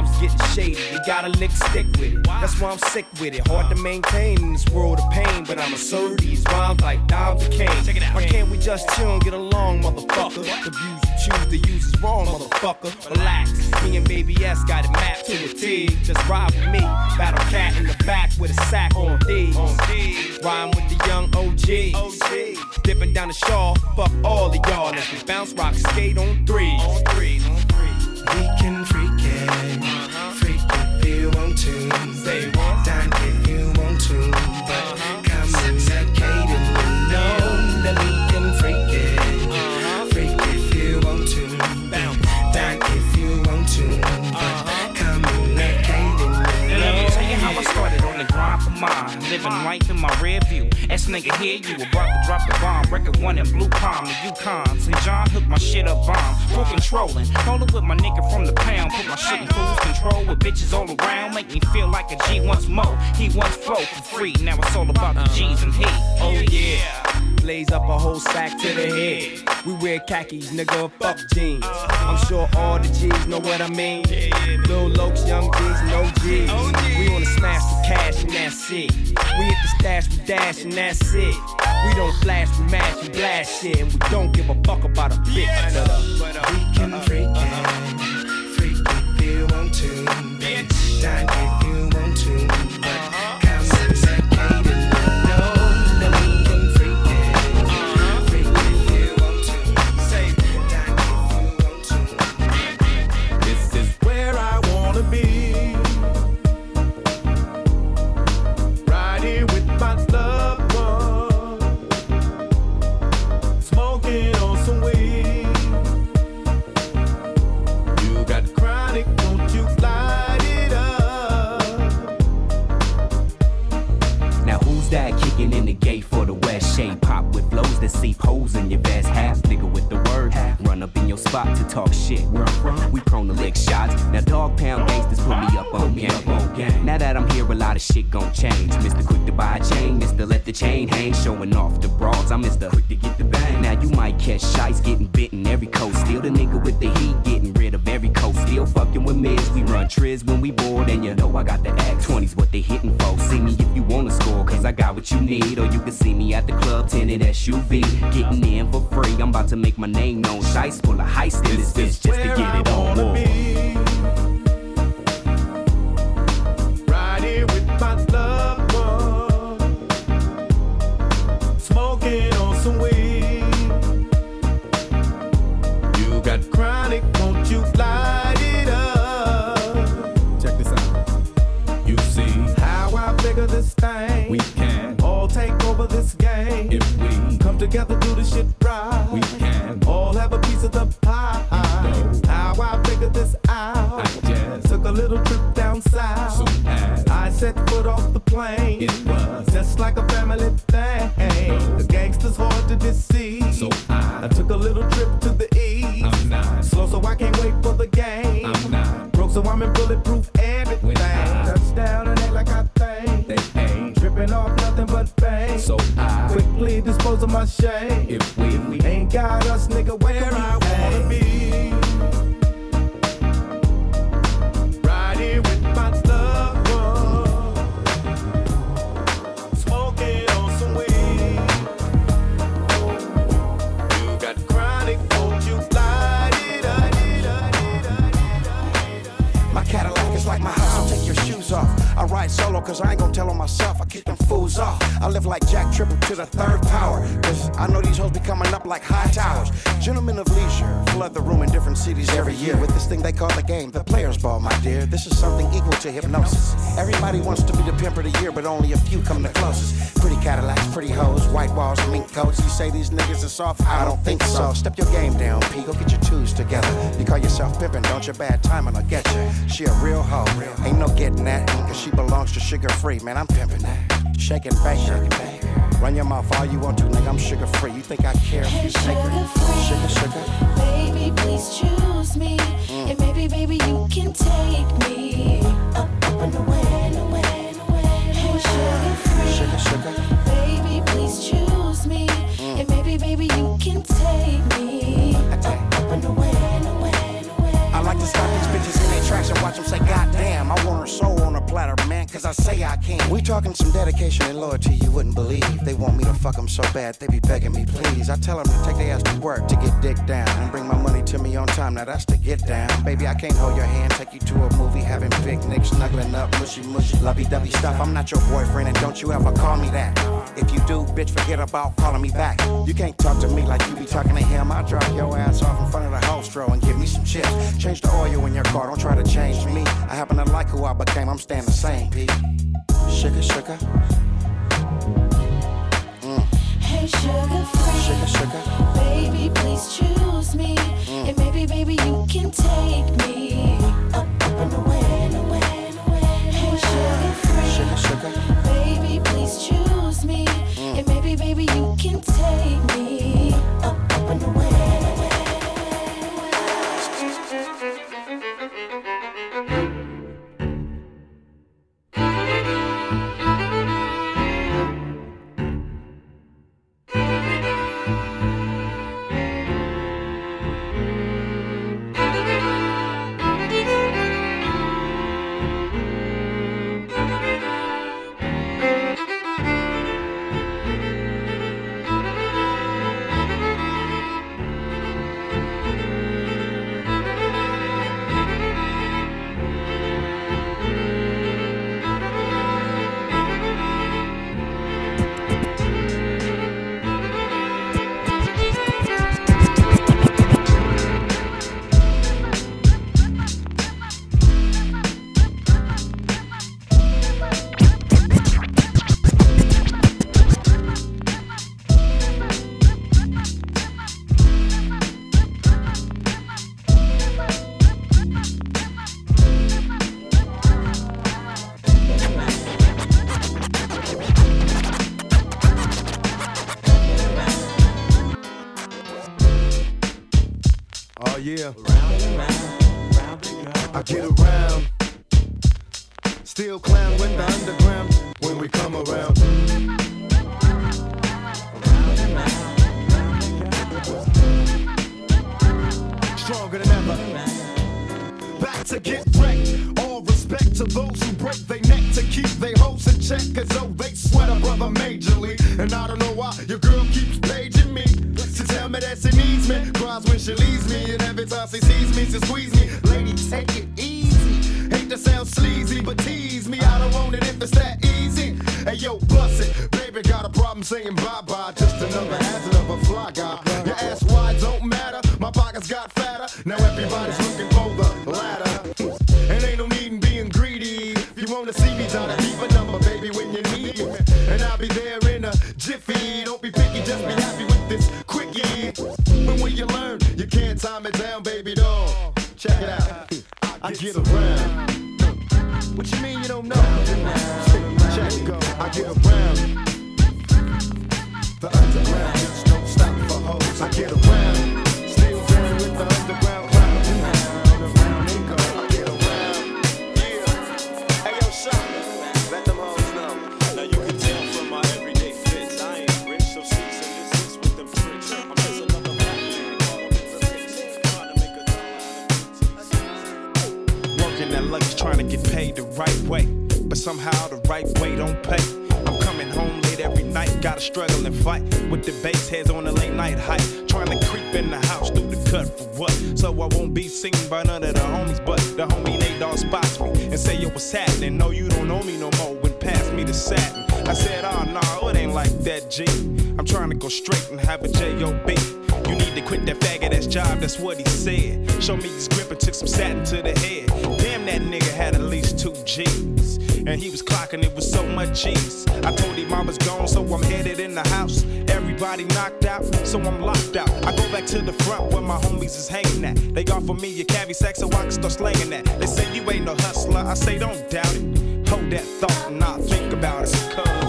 Time's getting shady, you gotta lick stick with it. That's why I'm sick with it. Hard to maintain in this world of pain, but I'ma serve these rhymes like dimes and cane. Why can't we just chill and get along, motherfucker? The views you choose to use is wrong, motherfucker. Relax, me and Baby S got it mapped to a T. Just ride with me, battle cat in the back with a sack on D. Rhyme with the young OG. Dipping down the shaw, fuck all of y'all. Let's bounce, rock, skate on three. On on threes. We can Living life in my rear view. S nigga hear you about to drop the bomb. Record one in Blue Palm, the Yukon. St. John hooked my shit up bomb. Full controlling. Rolling with my nigga from the pound. Put my shit in cruise control with bitches all around. Make me feel like a G once more. He once flow for free. Now it's all about the G's and he. Oh yeah. Blaze up a whole sack to the head. We wear khakis, nigga, fuck jeans. I'm sure all the G's know what I mean. Lil Lokes, young G's, no G's. We wanna smash the cash and that's it. We hit the stash, we dash and that's it. We don't flash, we mash, we blast shit. And we don't give a fuck about a bitch. But, uh, We can freak it, freak if you want to. Dine that holes in your vest. Half nigga with the word. Run up in your spot to talk shit. Where I'm from, we prone to lick shots. Now Dogg Pound gangsters put me up on game. Now that I'm here, a lot of shit gon' change. Mr. Quick to buy a chain, Mr. Let the chain hang, showing off the broads. I'm Mr. Quick to get the bang. Now you might catch shites getting bitten every coast. Still the nigga with the heat, getting rid of every coast. Still fucking with mids. We run triz when we bored, and you know I got the act. 20s what they hitting for. See me I got what you need. Or you can see me at the club, tinted SUV. Getting in for free, I'm about to make my name known. Shice full of heist in this bitch just to get it on together, do the shit right. We can all have a piece of the pie. How I figured this out. I just took a little trip down south. Soon as I set foot off the plane, it was just like a family thing. The gangsters hard to deceive. So I, took a little trip to the east. I'm not slow, so I can't wait for the game. I'm not broke, so I'm in bulletproof If we, if we ain't got us, nigga, to hypnosis. Everybody wants to be the pimp of the year, but only a few come the closest. Pretty Cadillacs, pretty hoes, white walls, mink coats. You say these niggas are soft? I don't think so. Step your game down, P. Go get your twos together. You call yourself pimpin', don't you? Bad timing, I'll get you. She a real hoe. Ain't no getting that, cause she belongs to Suga Free. Man, I'm pimpin' that. Bake her. Run your mouth all you want to, nigga. I'm Suga Free. You think I care if you? Sugar, sugar. Baby, please choose me. Mm. And maybe, baby, you can take me up, up and away, and away, and away. Hey, Suga Free. Sugar, sugar. Baby, please choose me. And maybe, baby, you can take me up, up and away, and away. I like to stop these bitches in their tracks and watch them say, God damn, I want her soul on a platter, cause I say I can. We talking some dedication and loyalty you wouldn't believe. They want me to fuck them so bad, they be begging me, please. I tell them to take their ass to work to get dick down and bring my money to me on time. Now that's to get down. Baby, I can't hold your hand, take you to a movie, having picnics, snuggling up, mushy mushy, lovey dovey stuff. I'm not your boyfriend, and don't you ever call me that. If you do, bitch, forget about calling me back. You can't talk to me like you be talking to him. I'll drop your ass off in front of the hostro and give me some chips. Change the oil in your car, don't try to change me. I happen to like who I became, I'm staying the same, P. Sugar, sugar. Mm. Hey, Suga Free. Sugar, sugar. Baby, please choose me. Mm. And maybe, baby, you can take me up, up and away, and away. Sugar. Sugar. Baby, please choose me. And maybe, baby, you can take me to get wrecked. All respect to those who break their neck to keep their hopes in check. Cause though they sweat a brother majorly. And I don't know why your girl keeps paging me. To tell me that she needs me. Cries when she leaves me. And every time she sees me, she squeeze me. Lady, take it easy. Hate to sound sleazy, but tease me. I don't want it if it's that easy. Hey yo, bust it. Baby got a problem saying bye bye. Just another hazard of a fly guy. Around. Gotta struggle and fight with the bass heads on the late night hike. Trying to creep in the house through the cut for what? So I won't be seen by none of the homies, but the homie Nate Dogg spots me and say, Yo, what's happening? No, you don't know me no more. When pass me the satin, I said, Oh, nah, it ain't like that, G. I'm trying to go straight and have a J.O.B. You need to quit that faggot ass job, that's what he said. Show me his grip and took some satin to the head. Damn, that nigga had at least two G's. And he was clocking it with so much cheese. I told him I was gone, so I'm headed in the house. Everybody knocked out, so I'm locked out. I go back to the front where my homies is hanging at. They offer me a cavi sack so I can start slanging that. They say you ain't no hustler, I say don't doubt it. Hold that thought and I'll think about it.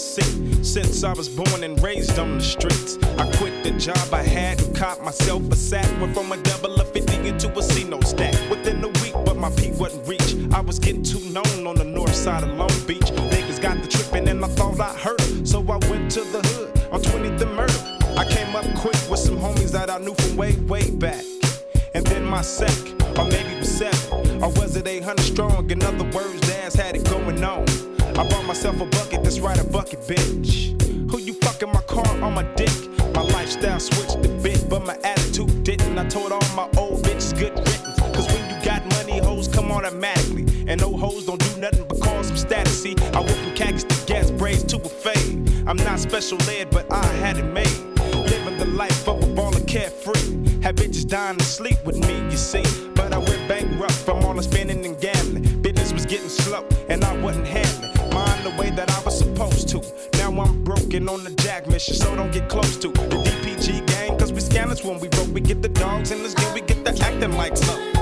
Since I was born and raised on the streets. I quit the job I had and caught myself a sack. Went from a double of 50 into a C no stack. Within a week, but my peak wasn't reached. I was getting too known on the north side of Long Beach. Niggas got the tripping and I thought I heard. So I went to the hood on 20th and Murder. I came up quick with some homies that I knew from way, way back. And then my sec, or maybe was seven. Or was it 800 strong? In other words, the had it going on. I bought myself a bucket, that's right, a bucket, bitch. Who you fucking my car on my dick? My lifestyle switched a bit, but my attitude didn't. I told all my old bitches good riddance. Cause when you got money, hoes come automatically. And no hoes don't do nothing but cause some status. See, I went from khakis to gas braids to a fade. I'm not special ed, but I had it made. Living the life of a baller carefree. Had bitches dying to sleep with me, you see. But I went bankrupt from all the spending and gambling. Business was getting slow, and I wasn't handling Now I'm broken on the jack mission, so don't get close to the DPG gang. Cause we scandalous when we broke. We get the dogs in this game, we get the acting like so.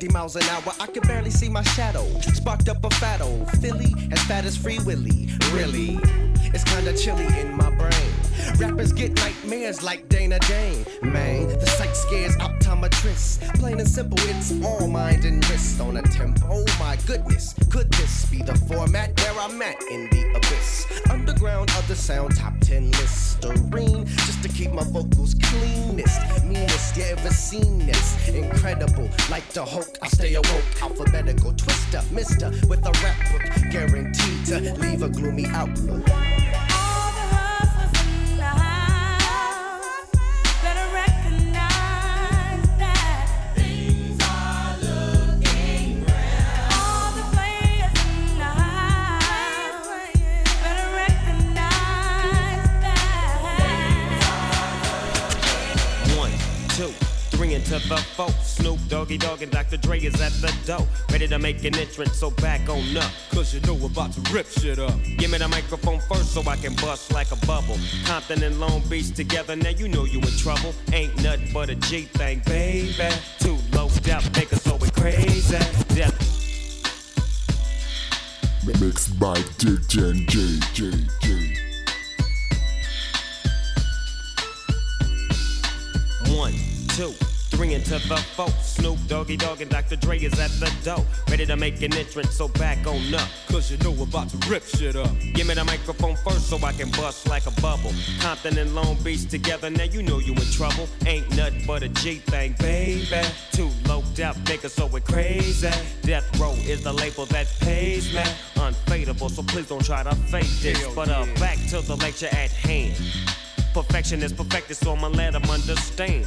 90 miles an hour. I could barely see my shadow. Sparked up a fat old Philly, as fat as Free Willy. Really, it's kinda chilly in my brain. Rappers get nightmares like Dana Dane. Man, the sight scares optometrists. Plain and simple, it's all mind and wrist on a tempo. My goodness, could this be the format where I'm at in the abyss? Underground of the sound top 10 Listerine, just to keep my vocals cleanest. Meanest you ever seen this? Incredible, like the Hulk, I stay awoke. Alphabetical twister, mister, with a rap book, guaranteed to leave a gloomy outlook. Into. Snoop Doggy Dogg and Dr. Dre is at the door. Ready to make an entrance, so back on up. Cause you know we're about to rip shit up. Give me the microphone first so I can bust like a bubble. Compton and Long Beach together, now you know you in trouble. Ain't nothing but a G thing, baby. Too low down, make us so we crazy. Death Mixed by DJ J J J. One, two, three to the four. Snoop Doggy Dogg and Dr. Dre is at the door. Ready to make an entrance, so back on up. Cause you know we're about to rip shit up. Give me the microphone first so I can bust like a bubble. Compton and Long Beach together, now you know you in trouble. Ain't nothing but a G thing, baby. Too low death nigga, so we're crazy. Death Row is the label that pays me. Unfadable, so please don't try to fake this. But uh, back to the lecture at hand. Perfection is perfected, so I'ma let them understand.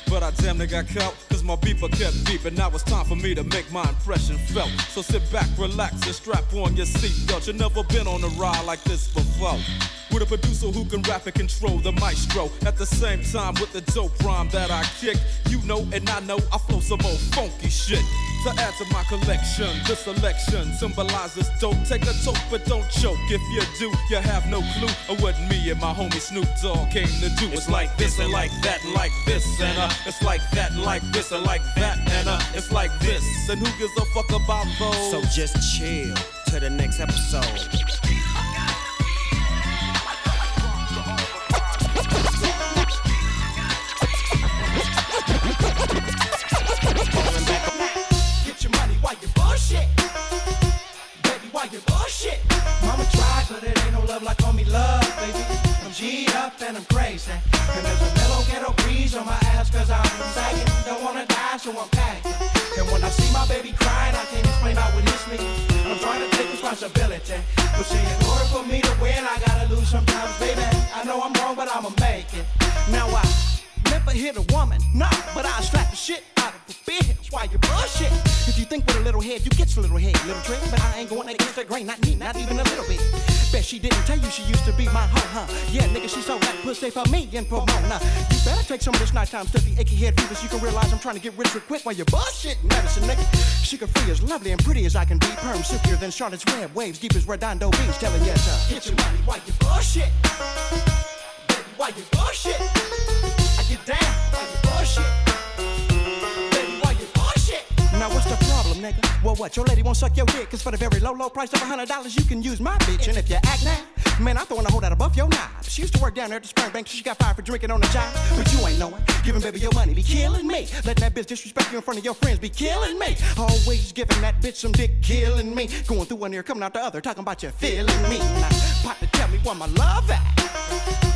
But I damn near got caught, cause my beeper kept beeping. Now it's time for me to make my impression felt. So sit back, relax, and strap on your seatbelt. You never been on a ride like this before. With a producer who can rap and control the maestro. At the same time, with the dope rhyme that I kick. You know, and I know I flow some old funky shit. To add to my collection, this selection symbolizes don't take a toke but don't choke. If you do, you have no clue of what me and my homie Snoop Dogg came to do. It's like this and like that, and like this and uh, it's like that, like this and like that, and uh, it's like this. And who gives a fuck about those? So just chill to the next episode. Your little head, little trick. But I ain't going against the grain, not me, not even a little bit. Bet she didn't tell you she used to be my hoe, huh? Yeah, nigga, she sold that pussy for me and in Pomona. You better take some of this nighttime stuffy, achy head fever so you can realize I'm trying to get rich real quick while you bullshit medicine, nigga. She Suga Free as lovely and pretty as I can be. Perm silkier than Charlotte's Web, waves deep as Redondo Beach, telling you, uh, get your money while you bullshit. Baby, while you bullshit. I get down while you bullshit. Nigga? Well, what? Your lady won't suck your dick, cause for the very low, low price of a hundred dollars, you can use my bitch. And if you act now, man, I'm throwing a hold out above your knob. She used to work down there at the sperm bank, so she got fired for drinking on the job. But you ain't knowing. Giving baby your money be killing me. Letting that bitch disrespect you in front of your friends be killing me. Always giving that bitch some dick, killing me. Going through one ear, coming out the other, talking about you feeling me. Now, partner, tell me where my love at.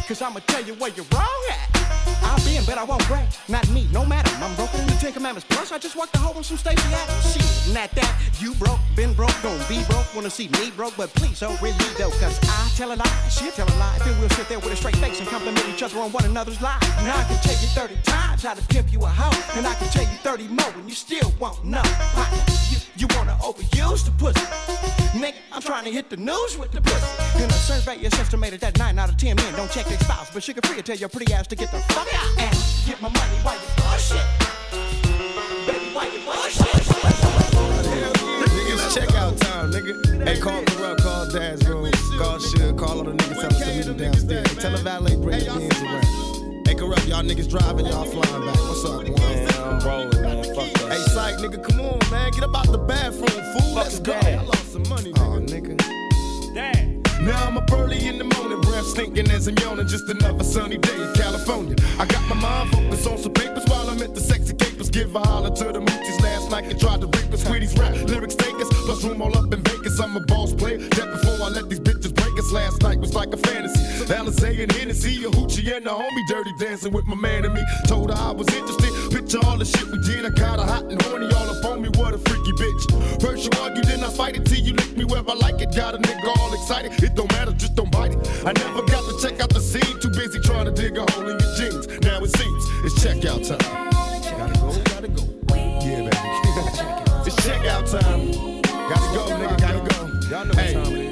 Cause I'ma tell you where you're wrong at. I'll be in, but I won't break. Not me, no matter. I'm broken in the Ten Commandments. Plus, I just walked the hole in some Stacey Adams. Shit, not that. You broke, been broke, gon' be broke. Wanna see me broke, but please don't really though. Cause I tell a lie, she tell a lie. Then we'll sit there with a straight face and compliment each other on one another's lives. Now I can tell you 30 times how to pimp you a hoe. And I can tell you 30 more and you still won't know. Partner, You, you wanna overuse the pussy. Nigga, I'm trying to hit the news with the pussy. In a survey, it's estimated that 9 out of 10 men don't check their spouse. But Suga Free will tell your pretty ass to get the fuck out and get my money while you bullshit. Baby, while you bullshit. Niggas check out time, nigga. Hey, call Kurupt, call Dad's room, call Suge, call all the niggas, tell them to meet them downstairs. Tell the valet bring the beans around. Hey, Kurupt, y'all niggas driving, y'all flying back. What's up, boy? Man, I'm rolling, man. Fuck that Hey, Syke, nigga, come on, man. Get up out the bathroom, fool. Let's go. I lost some money, nigga. Oh, nigga. Now I'm up early in the morning, breath stinking as I'm yawning. Just another sunny day in California. I got my mind focused on some papers while I'm at the sexy capers. Give a holler to the moochies last night and tried to rape us. Sweeties rap lyrics take us, plus room all up in Vegas. I'm a boss player. That before I let these bitches Last night was like a fantasy. Alizé and Hennessy, a hoochie and a homie dirty dancing with my man and me. Told her I was interested. Picture all the shit we did. I got her hot and horny all up on me. What a freaky bitch. First you argue, then I fight it till you lick me where I like it. Got a nigga all excited. It don't matter, just don't bite it. I never got to check out the scene. Too busy trying to dig a hole in your jeans. Now it seems it's checkout time. Gotta go, gotta go. Yeah, baby. [LAUGHS] it's checkout time. Gotta go, nigga, gotta go. Y'all know what time it is.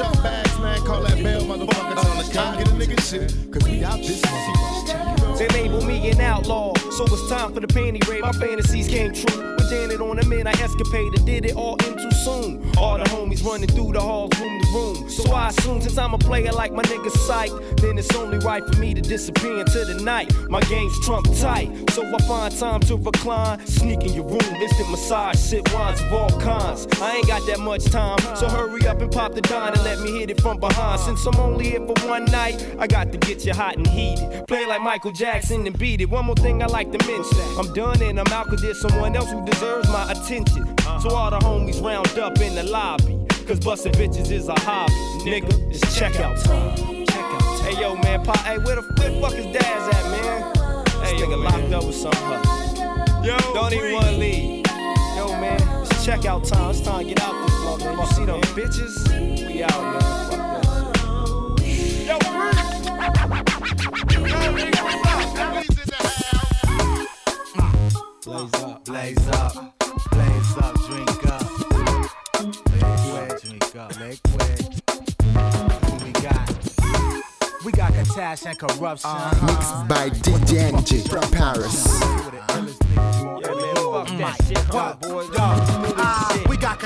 On, y'all bags, man. Call that bell, motherfucker. Tell the come get a nigga shit. Cause we out this motherfucker. They label me an outlaw, so it's time for the panty raid. My fantasies came true. With Janet on the man, I escapaded, did it all in too soon. All the homies running through the halls, room to room. So I assume since I'm a player like my nigga Syke, then it's only right for me to disappear into the night. My game's trump tight, so I find time to recline. Sneak in your room, instant massage, sip wines of all kinds. I ain't got that much time, so hurry up and pop the dime and let me hit it from behind. Since I'm only here for one night, I got to get you hot and heated. Play like Michael Jackson and beat it. One more thing I like to mention. I'm done and I'm out cause there's someone else who deserves my attention. So all the homies round up in the lobby. Cause busting bitches is a hobby. Nigga, it's checkout time. Checkout time. Hey yo man, pop, hey, where the, where the fuck is Daz at, man? Hey, nigga locked up with some huh? Yo, don't even wanna leave. Yo man, it's checkout time. It's time to get out this motherfucker. You see them bitches? We out, man. Fuck this. Yo, Blaze up, blaze up, up, make way. Who we got? We got Katash and Corruption. Uh, mixed by DJ NG from Paris. Yeah, man, fuck that shit, What?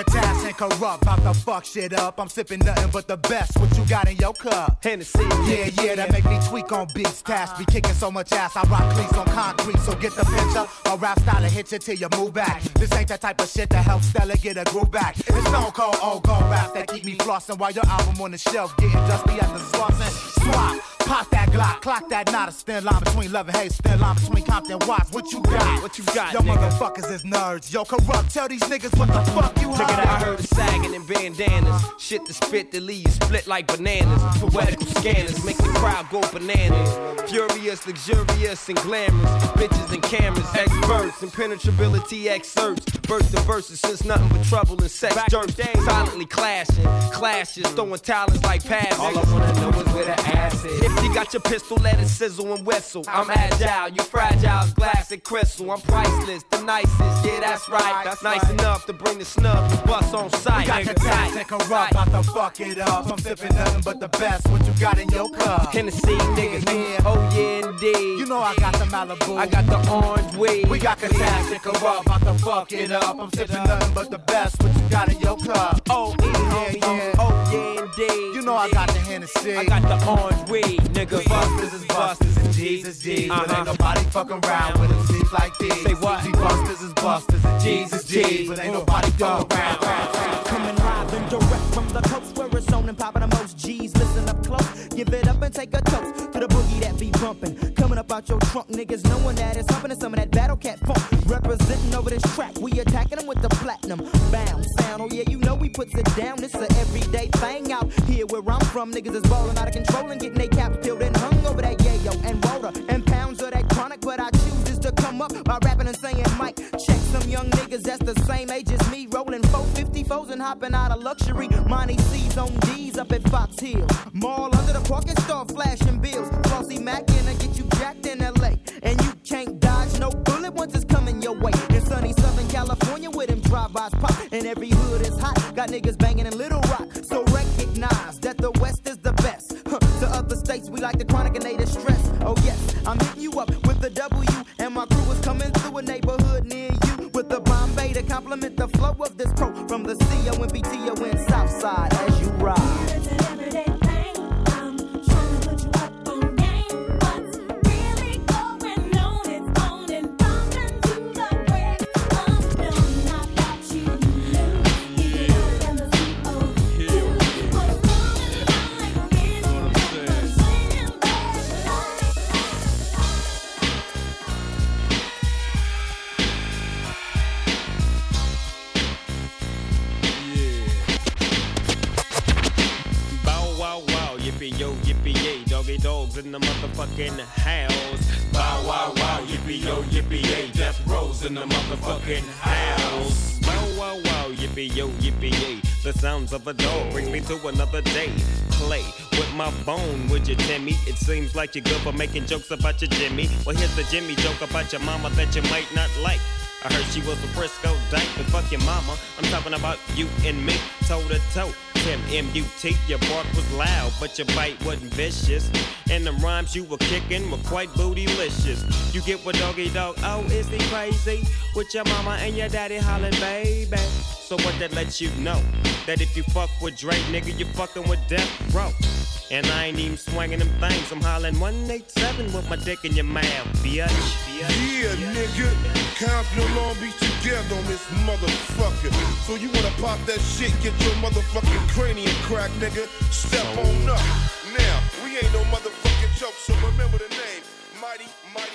Homeboy. Yo, we got Catas and Kurupt, about to fuck shit up. I'm sipping nothing but the best. What you got in your cup? Hennessy. Yeah, yeah, that make me tweak on beats. Task be kicking so much ass, I rock cleats on concrete. So get the picture. A rap style hit you till you move back. This ain't that type of shit that helps Stella get a groove back. It's Stone Cold old gold rap that keep me flossing while your album on the shelf getting dusty at the Swanson. Swap. Pop that Glock, clock that not a thin line between love and hate, thin line between Compton Watts. What you got? What you got, Yo, nigga? motherfuckers is nerds. Yo, Kurupt. Tell these niggas what the fuck you Check it out, I heard of sagging and bandanas. Shit to spit to leave you split like bananas. Poetical scanners make the crowd go bananas. Furious, luxurious, and glamorous. Bitches and cameras, experts, impenetrability excerpts. Burst and verses since nothing but trouble and sex jerks. Silently clashing, clashes, throwing talents like passes. All I wanna know is where the ass is. You got your pistol, let it sizzle and whistle. I'm agile, you fragile, glass and crystal. I'm priceless, the nicest, yeah, that's right. That's nice enough to bring the snub and bust on sight. We got nigga. Catas and Kurupt, about to fuck it up. I'm sipping nothing but the best. What you got in your cup? Hennessy, niggas, yeah. oh yeah, indeed. You know I got the Malibu. I got the orange weed. We got Catas and Kurupt, about to fuck it up. I'm sipping nothing but the best. What you got in your cup? Oh, yeah, yeah. Oh, yeah, indeed. You know I got the Hennessy. I got the orange weed, nigga. Busters is busters and G's is G's. But Uh-huh. ain't nobody fucking around with them G's like these. Say what? See, busters is busters and G's is G's. But ain't nobody fucking around. Coming live and direct from the coast where it's on and popping the most G's. Listen up close, give it up and take a toast to the boogie that be bumping. Coming up out your trunk, niggas knowing that it's humping and some of that Battlecat funk. Representing over this track, we attacking them with the platinum bound sound. Oh yeah, you know we puts it down. It's a everyday thing out here where I'm from. Niggas is balling out of control and getting they caps peeled and hung over that yayo and water and pounds of that chronic. But I choose is to come up by rapping and saying, Mike, check some young niggas that's the same age as me, rolling 454s and hopping out of luxury. Money C's on D's up at Fox Hill. Mall under the parking store, flashing bills. Flossy Mac in to get you jacked in LA. And you can't dodge no bullet once it's coming your way. In sunny Southern California, with them drive-bys pop, and every hood is hot. Got niggas banging in Little Rock. So recognize that the West is the best. To other states, we like the chronic and they distress. Oh yes, I'm hitting you up with the W, and my crew is coming through a neighborhood near you with the Bombay to complement the flow of this pro from the CO and BTO in Southside as you ride. Motherfucking house. Bow wow wow, yippee yo, yippee yay, death rows in the motherfucking house. Bow wow wow, yippee yo, yippee yay, the sounds of a dog brings me to another day. Play with my bone, would you, Timmy? It seems like you're good for making jokes about your Jimmy. Well, here's the Jimmy joke about your mama that you might not like. I heard she was a Frisco dyke, but fuck your mama. I'm talking about you and me, toe to toe. Tim M-U-T, your bark was loud, but your bite wasn't vicious. And the rhymes you were kicking were quite bootylicious. You get what doggy dog, oh, is he crazy? With your mama and your daddy hollering, baby. So what that lets you know? That if you fuck with Dre, nigga, you fucking with Death Row. And I ain't even swinging them things. I'm hollering 187 with my dick in your mouth, bitch. Yeah, nigga. Compton and Long Beach together on this motherfucker. So you wanna pop that shit, get your motherfucking cranium crack, nigga. Step on up. Now, we ain't no motherfucking joke, so remember the name. Mighty, mighty,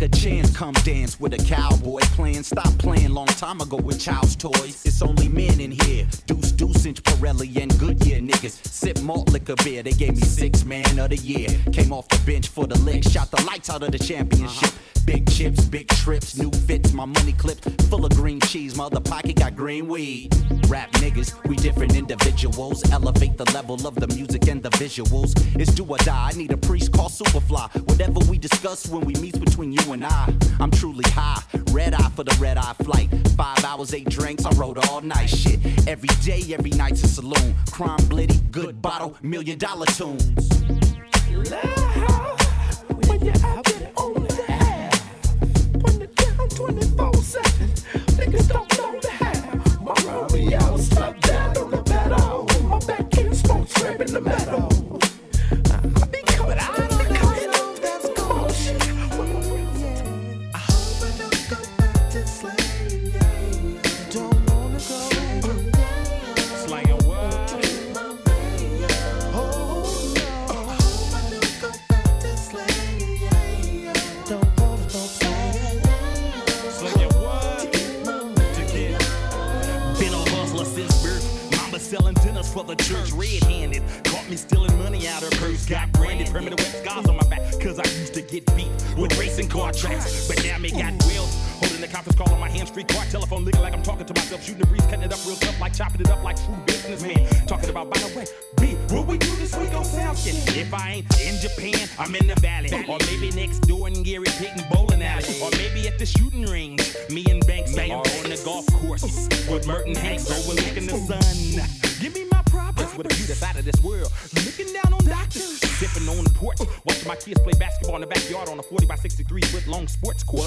Take a chance, come dance with a cowboy playing. Stop playing long time ago with child's toys. It's only men in here. Deuce, deuce inch Pirelli and Goodyear niggas. Sip malt liquor beer. They gave me six man of the year. Came off the bench for the lick. Shot the lights out of the championship. Big chips, big trips, new fits, my money clips full of green cheese. My other pocket got green weed. Rap niggas, we different individuals. Elevate the level of the music and the visuals. It's do or die. I need a priest called Superfly. Whatever we discuss when we meet between you and I, I'm truly high. Red eye for the red eye flight. Five hours, eight drinks. I wrote all night shit. Every day, every night's a saloon. Crime blitty, good bottle, million dollar tunes. When When you're out, it on the half. Put it down 24 7. Niggas don't know the half. My Romeo stuck down on the metal. My back in smoke scraping the metal. The church, red-handed. Caught me stealing money out her purse. Got branded, permanent wet scars on my back. Cause I used to get beat with racing car tracks. But now me got wheels. Holding the conference call on my hand, street car telephone, looking like I'm talking to myself. Shooting the breeze, cutting it up real tough, like chopping it up like true businessman. Talking about, by the way, B, what we do this week on Soundskin? If I ain't in Japan, I'm in the valley. Or maybe next door in Gary Payton bowling alley. Or maybe at the shooting range. Me and Banks are on the golf course with Merton Hanks overlooking the sun. Give me my with a view that's out of this world. Looking down on doctors, sipping on the porch, watching my kids play basketball in the backyard on a 40 by 63 foot long sports court.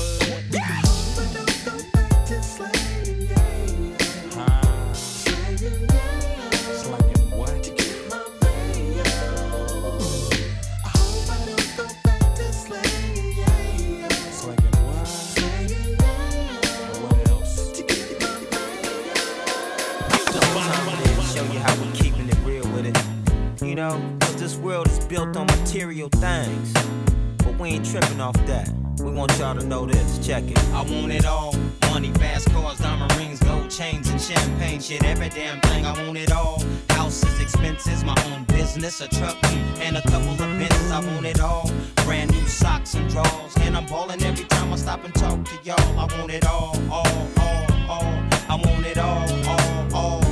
Built on material things. But we ain't tripping off that. We want y'all to know this. Check it. I want it all. Money, fast cars, diamond rings, gold chains, and champagne. Shit, every damn thing. I want it all. Houses, expenses, my own business, a truck, and a couple of Benzes. I want it all. Brand new socks and drawers. And I'm ballin' every time I stop and talk to y'all. I want it all, all, all, all. I want it all, all, all.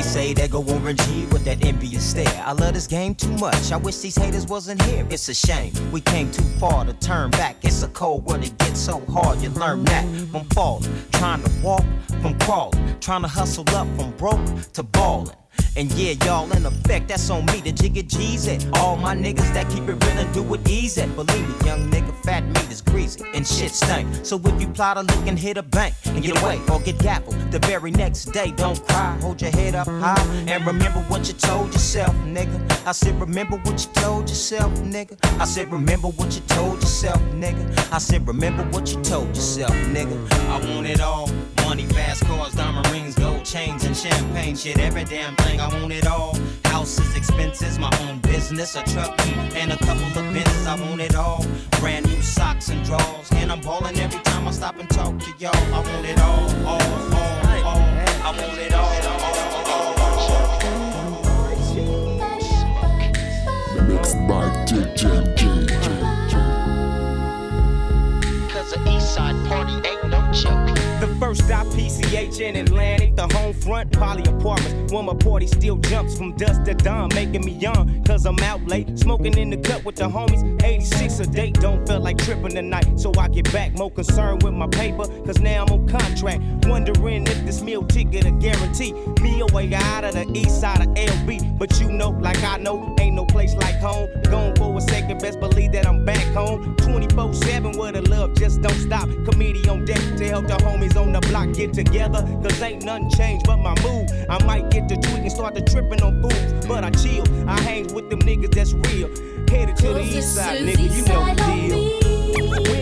They say they go Warren G with that envious stare. I love this game too much. I wish these haters wasn't here. It's a shame. We came too far to turn back. It's a cold world. It gets so hard. You learn that from falling. Trying to walk from crawling. Trying to hustle up from broke to balling. And yeah, y'all in effect, that's on me. The jigga G's it. All my niggas that keep it real and do it easy. Believe me, young nigga, fat meat is greasy and shit stank. So if you plot a lick and hit a bank and get away or get gappled the very next day, don't cry. Hold your head up high and remember what you told yourself, nigga. I said, remember what you told yourself, nigga. I said, remember what you told yourself, nigga. I said, remember what you told yourself, nigga. I want it all. Money, fast cars, diamond rings, gold chains, and champagne. Shit, every damn thing. I want it all. Houses, expenses, my own business, a truck, and a couple of Benzes. I want it all. Brand new socks and drawers. And I'm balling every time I stop and talk to y'all. I want it all, all, all, all. I want it all, all, Mixed by DJ Cause the east side party ain't no joke. The first stop PCH in Atlantic, the home front poly apartments. When my party still jumps from dusk to dawn, making me young. Cause I'm out late, smoking in the cut with the homies. 86 a date, don't feel like tripping tonight. So I get back, more concerned with my paper. Cause now I'm on contract. Wondering if this meal ticket a guarantee. Me away out of the east side of LB. But you know, like I know, ain't no place like home. Going for a second, best believe that I'm back home. 24 7 where the love just don't stop. Committee on deck to help the homies on the block get together. Cause ain't nothing changed but my mood. I might get to tweaking, start to tripping on fools. But I chill, I hang with them niggas that's real. Headed to the east side, nigga, you know the deal.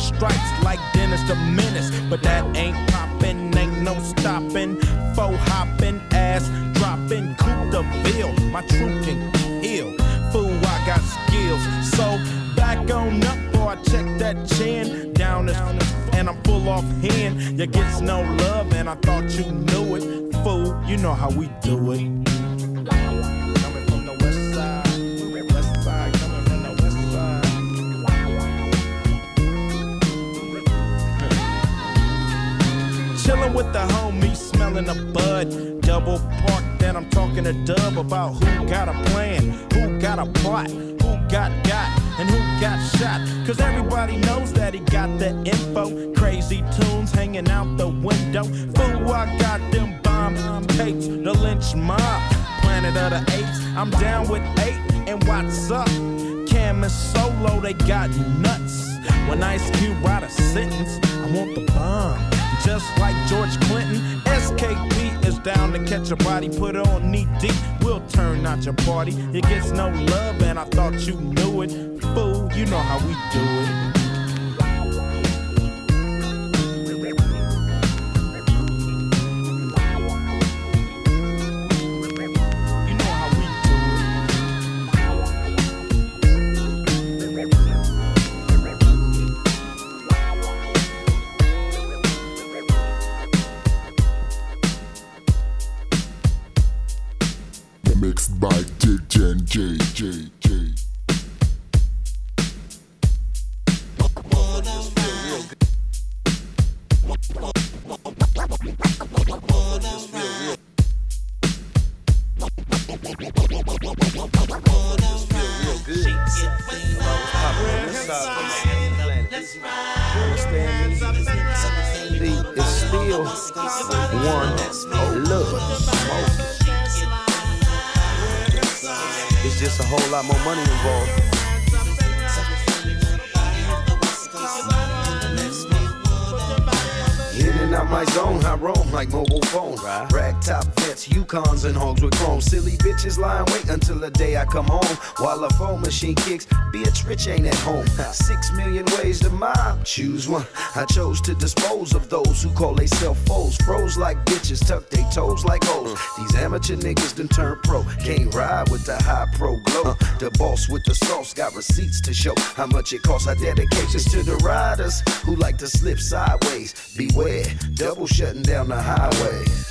Stripes like choose one. I chose to dispose of those who call themselves foes. Froze like bitches, tuck they toes like hoes. These amateur niggas done turn pro. Can't ride with the high pro glow. The boss with the sauce got receipts to show how much it costs. I dedications to the riders who like to slip sideways. Beware, double shutting down the highway.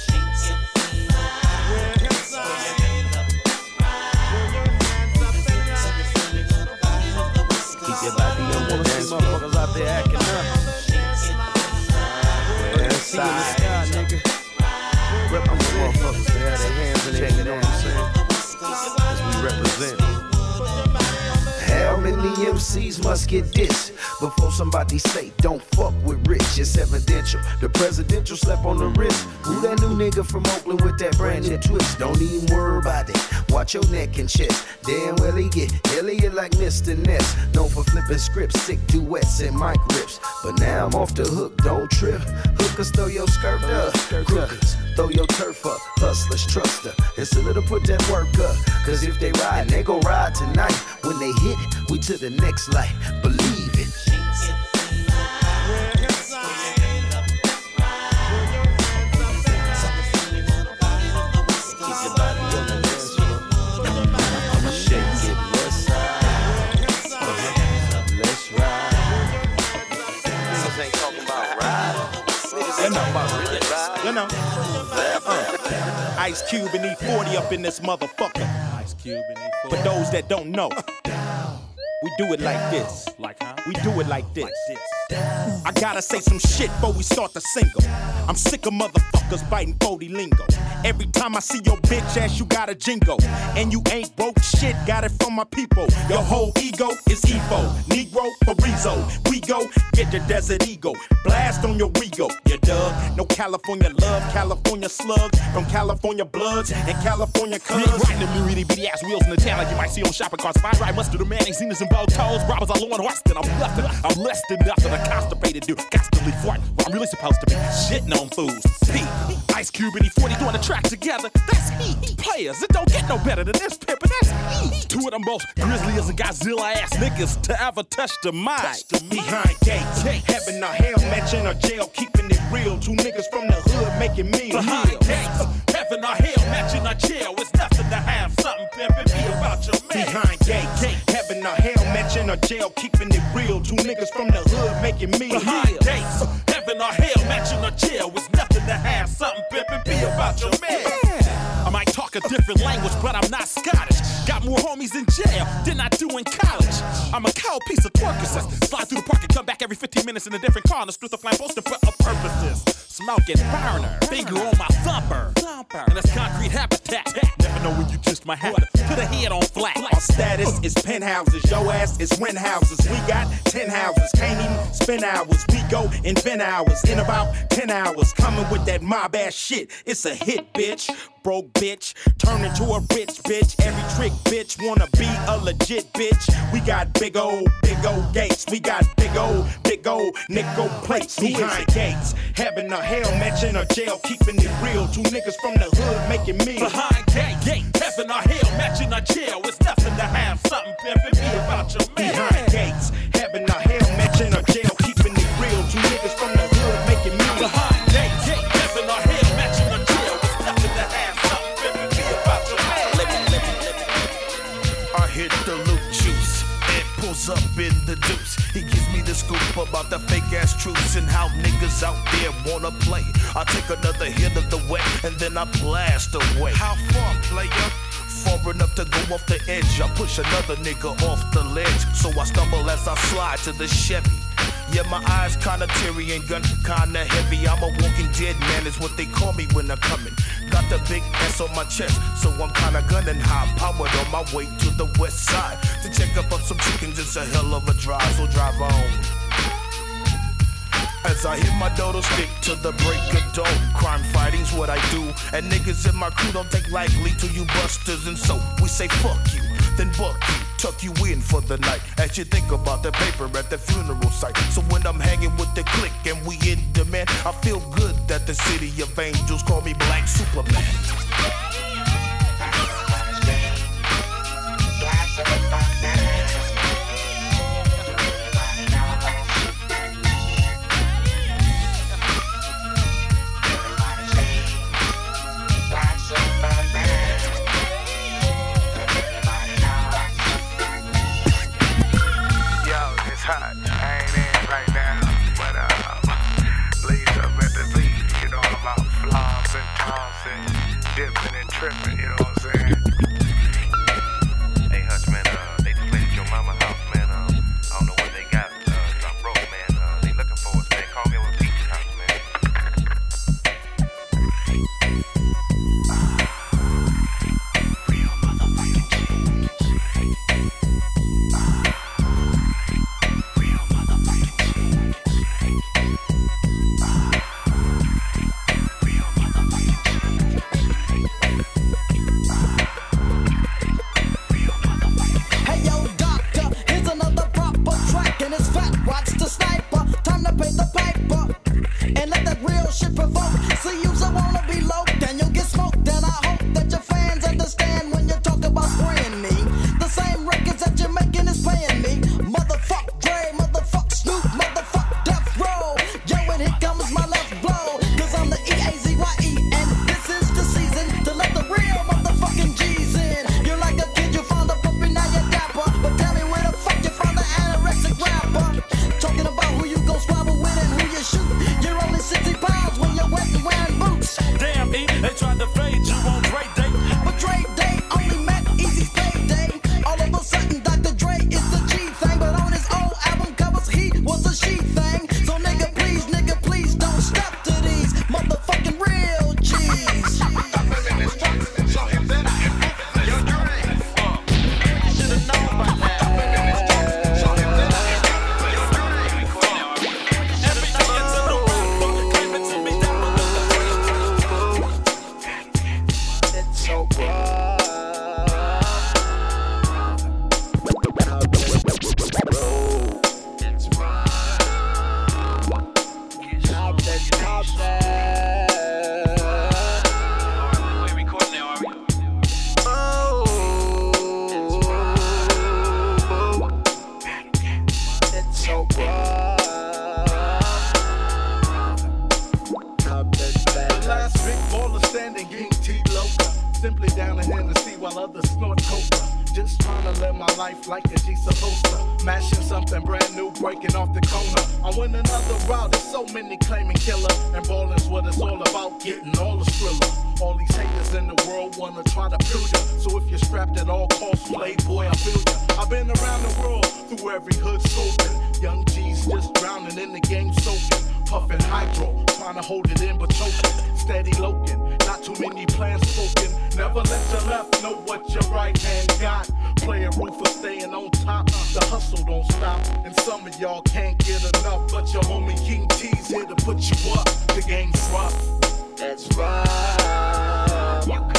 Represent. How many MCs must get this before somebody say don't fuck with Rich? It's evidential. The presidential slap on the wrist. Who that new nigga from Oakland with that brand new twist? Don't even worry about it. Watch your neck and chest. Damn well he get Elliot like Mr. Ness. Known for flipping scripts, sick duets and mic rips. But now I'm off the hook, don't trip. Hookers throw your skirt up. Crookers throw your turf up. Hustlers trust her. It's a little put that work up. Cause if they ride, they gon' ride tonight. When they hit it, we to the next light. Believe it. Keep your body on the dance floor. Shake it, west side. Let's ride. Niggas ain't talking about ride. Niggas You ain't know, Ice Cube and E40 up in this motherfucker. Ice Cube and E40. For those that don't know, we do it like this. Like? We do it like this. I gotta say some shit before we start the single. I'm sick of motherfuckers biting 40 lingo. Every time I see your bitch ass, you got a jingle. And you ain't broke shit, got it from my people. Your whole ego is Evo. Negro, Parizo. We go, get the desert ego. Blast on your ego, you dug. No California love, California slugs. From California bloods and California cubs. riding them new itty bitty ass wheels in the town like you might see on shopping carts. If I ride mustard or mayonnaise, Zenas and Vogue toes, robbers are low on horse, then I'm nothing. I'm less than nothing. A constipated dude, constantly fart. What I'm really supposed to be shitting on fools. P, Ice Cube and E40 doing the track together. That's heat. Players, it don't get no better than this pimpin'. That's heat. Two of the most grizzly as a Godzilla ass niggas to ever touch the mic. Behind gates, heaven or hell, mansion or jail, keeping it real. Two niggas from the hood making me Behind gates, heaven or hell, matching a jail. It's nothing to have something pimpin' be about your man. Behind gates, heaven or hell, mansion or jail, keeping it real. Two niggas from the hood making me Behind gates, heaven or hell, matching a jail. It's nothing to have something pimpin' be about your man. I might a different language, but I'm not Scottish. Got more homies in jail than I do in college. I'm a cold piece of twerkers. Slide through the park and come back every 15 minutes in a different car on the street of flamboyant for a purposes. Smoking burner, finger on my thumper. And that's concrete habitat. Never know when you just have to put a head on flat. Our status is penthouses, yo ass is rent houses. We got ten houses, can't even spend hours. We go invent hours in about ten hours. Coming with that mob ass shit, it's a hit, bitch. Broke bitch, turn into a rich bitch. Every trick bitch wanna be a legit bitch. We got big old, big old gates. We got big old, big old nickel plates behind gates. Heaven or hell, mansion or jail, keeping it real. Two niggas from the hood making me Behind gate, gate, heaven or hell, matching a jail. It's nothing to have something pimpin' be about your man. behind gates. Heaven or hell, mansion or jail, in the deuce. He gives me the scoop about the fake ass truths and how niggas out there wanna play. I take another hit of the wet and then I blast away. How far, player? Far enough to go off the edge. I push another nigga off the ledge. So I stumble as I slide to the Chevy. Yeah, my eyes kinda teary and gun kinda heavy. I'm a walking dead man, is what they call me when I'm coming. The big S on my chest, so I'm kinda gunning high powered on my way to the west side to check up on some chickens. It's a hell of a drive, so drive on. As I hit my dodo stick to the break of dawn. Crime fighting's what I do. And niggas in my crew don't take lightly to you busters. And so we say fuck you, then buck you, tuck you in for the night. As you think about the paper at the funeral site. So when I'm hanging with the clique and we in demand, I feel good that the city of angels call me Black Superman. Trying to hold it in but choking. Steady loking, not too many plans spoken. Never let your left know what your right hand got. Playing ruthless, staying on top. The hustle don't stop, and some of y'all can't get enough. But your homie King T's here to put you up. The game's rough. That's right.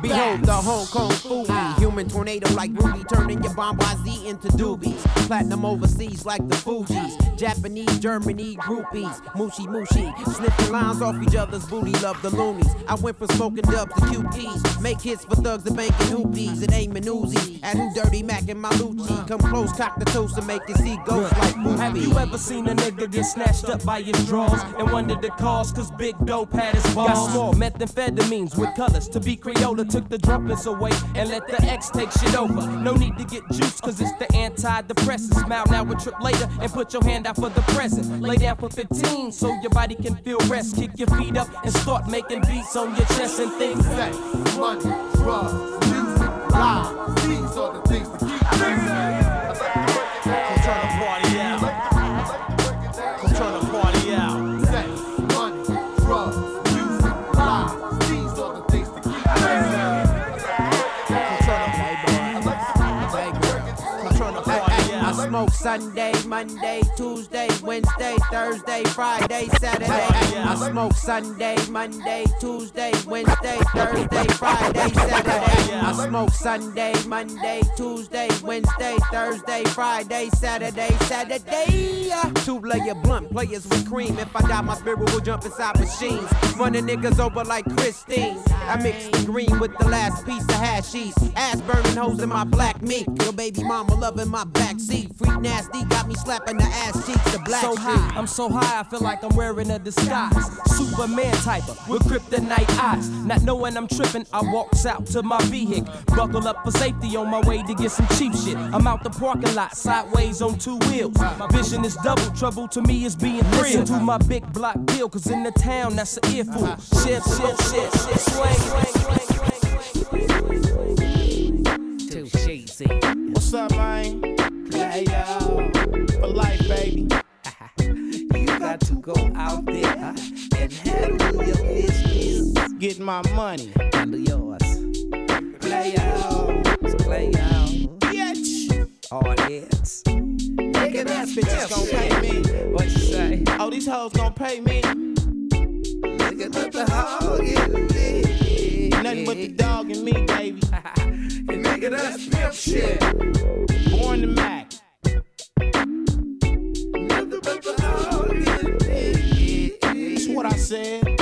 Behold the Hong Kong foodie, ah. Human tornado like Rudy, turning your Bombazi into doobies. Platinum overseas like the Fugees, Japanese, Germany groupies, mushy mushy, sniffing lines off each other's booty. Love the loonies. I went from smoking dubs to QPs, make hits for thugs and banking hoopies and aiming Uzi at who dirty Mac and Malucci. Come close, cock the toast and make it see ghosts like Have you ever seen a nigga get snatched up by his drawers and wondered the cause? Cause Big Dope had his balls. Got small methamphetamines with colors. To be Crayola took the drunkenness away and let the X take shit over. No need to get juice cause it's the antidepressant. Smile now a trip later and put your hand out for the present. Lay down for 15 so your body can feel rest. Kick your feet up and start making beats on your chest and things. Sex, money, drugs, music, lies. These are the things to keep smoke Sunday, Monday, Tuesday, Wednesday, Thursday, Friday, Saturday. I smoke Sunday, Monday, Tuesday, Wednesday, Thursday, Friday, Saturday. I smoke Sunday, Monday, Tuesday, Wednesday, Thursday, Friday, Saturday, Saturday. Two layer blunt players with cream. If I die, my spirit will jump inside machines. Running niggas over like Christine. I mix the green with the last piece of hashies. Ass burning hoes in my black meat. Your baby mama loving my backseat. Freak nasty got me slapping the ass cheeks. The black so high, I'm so high, I feel like I'm wearing a disguise. Superman type of with kryptonite eyes. Not knowing I'm tripping, I walks out to my vehicle. Buckle up for safety on my way to get some cheap shit. I'm out the parking lot, sideways on two wheels. My vision is double trouble to me is being real. Listen to my big block deal, cause in the town that's an earful. Shit, shit, shit, shit, swing, swing, swing, swing. Too cheesy. What's up, man? Play for life, baby. [LAUGHS] You got to go out there and handle your business. Get my money. Handle yours. Play out. Play out. Bitch. Audience. Nigga, that bitches gon' pay me. What you say? Oh, these hoes gon' pay me. Look at the hog in me. Nothing but the dog and me, baby. [LAUGHS] Nigga, that's pimp shit. Born to Mac. That's what I said.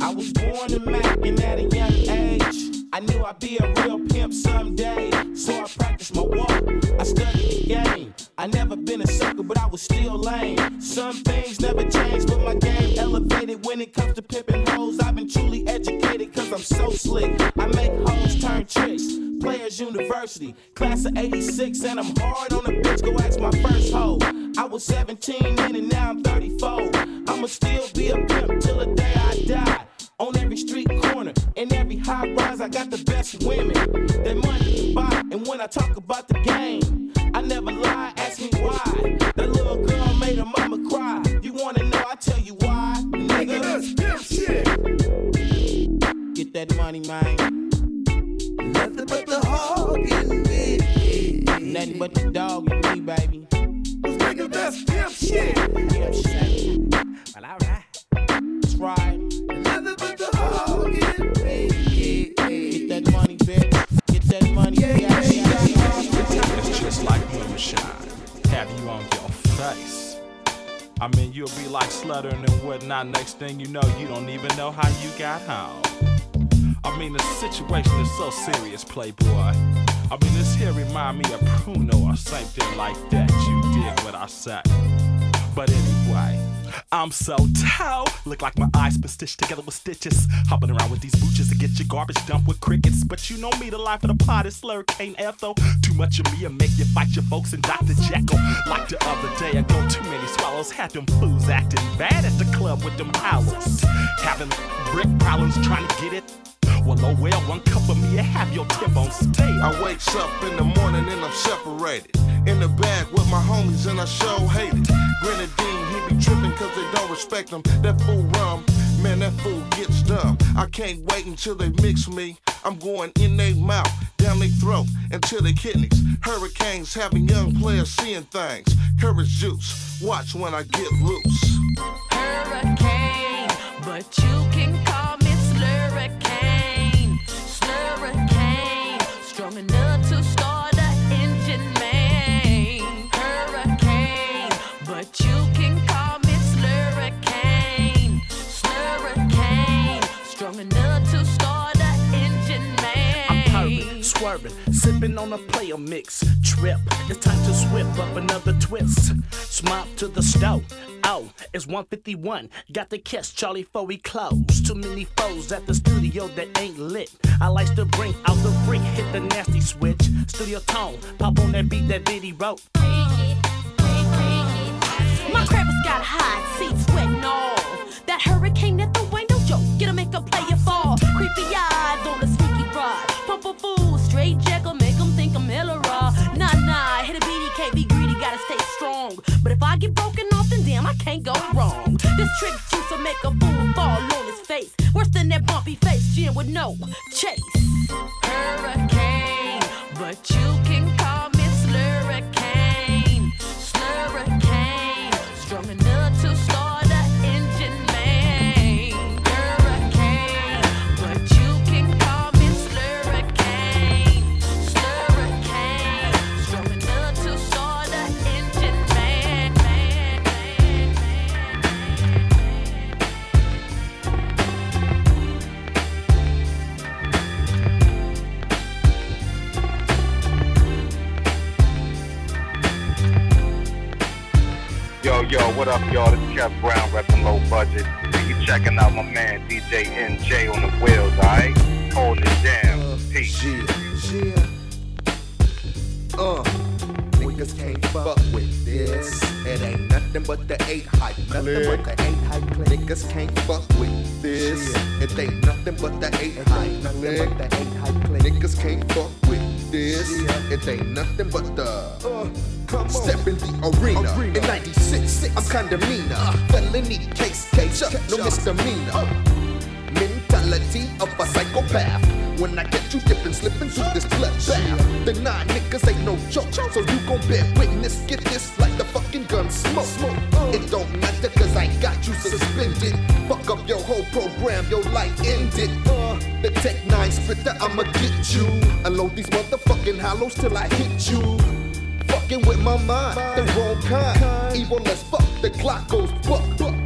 I was born to Mac and at a young age. I knew I'd be a real pimp someday. So I practiced my walk. I studied the game. I never been a sucker, but I was still lame. Some things never changed, but my game elevated when it comes to pimping hoes. I've been truly educated cause I'm so slick. I make hoes turn tricks. Players University, class of 86, and I'm hard on the bitch. Go ask my first hoe. I was 17 then and now I'm 34. I'ma still be a pimp till the day I die. On every street corner, in every high rise, I got the best women. That money can buy, and when I talk about the game, I never lie. Ask me why. That little girl made her mama cry. You wanna know? I tell you why. Nigga, that's pimp shit. Get that money, man nothing but the hog in me. Nothing but the dog in me, baby. This nigga, that's pimp shit. Pimp shit. Well, alright. That's right. Nothing but the hog in me. Get that money, bitch. Get that money. Yeah, yeah, yeah. yeah. It's just like moonshine. Have you on your face? I mean, you'll be like sluttering and whatnot. Next thing you know, you don't even know how you got home. I mean, the situation is so serious, Playboy. I mean, this here remind me of Pruno or something like that. You dig what I say? But anyway, I'm so tall. Look like my eyes been stitched together with stitches. Hopping around with these booches to get your garbage dumped with crickets. But you know me, the life of the pot is Slurricane Ethel. Too much of me and make you fight your folks and Dr. Jekyll. Like the other day, I go too many swallows. Had them fools acting bad at the club with them howlers. Having brick problems trying to get it. Well, oh well, one cup of me, I have your tip on stay. I wakes up in the morning and I'm separated. In the bag with my homies and I show hate it. Grenadine, he be tripping cause they don't respect him. That fool rum, man, that fool gets dumb. I can't wait until they mix me. I'm going in their mouth, down their throat, until their kidneys. Hurricanes having young players seeing things. Courage juice, watch when I get loose. Hurricane, but you can call me swerving, sipping on a player mix. Trip, it's time to swip up another twist. Smop to the stove. Oh, it's 151. Got to catch Charlie before we close. Too many foes at the studio that ain't lit. I like to bring out the freak, hit the nasty switch. Studio tone, pop on that beat that Biddy wrote. My crappers got hot, seats wet and all. That hurricane at the window, yo, get a make a play it fall. Creepy eyes on the sneaky ride. Pump a fool, straight jackal, make 'em think I'm hella raw. Nah, nah, hit a beat, can't be greedy, gotta stay strong. But if I get broken off, then damn, I can't go wrong. This trick juice will make a fool fall on his face. Worse than that bumpy face, Jim with no chase. Hurricane, but you can call me Yo, yo, what up, y'all? This is Kev Brown, repping low budget. You checking out my man DJ NJ on the wheels, alright? Holding it down. Peace. Yeah. Uh, niggas can't fuck with this. It ain't nothing but the eight hype. Nothing but the eight hype. Niggas can't fuck with this. It ain't nothing but the eight hype. Nothing but the eight hype. Niggas can't fuck this. It ain't nothing but the. Step in the arena. In 96, I'm kinda meaner. Felony case, case, no misdemeanor. Mentality of a psychopath. When I get you dipping, slipping through this bloodbath. The nine niggas ain't no joke, so you gon' bear witness. Get this like the fucking gun smoke. It don't matter cause I got you suspended. Fuck up your whole program, your life ended. Uh, the Tech 9 splitter, I'ma get you. Unload these motherfucking hollows till I hit you. Fucking with my mind, the wrong kind. Evil as fuck, the clock goes buck, buck.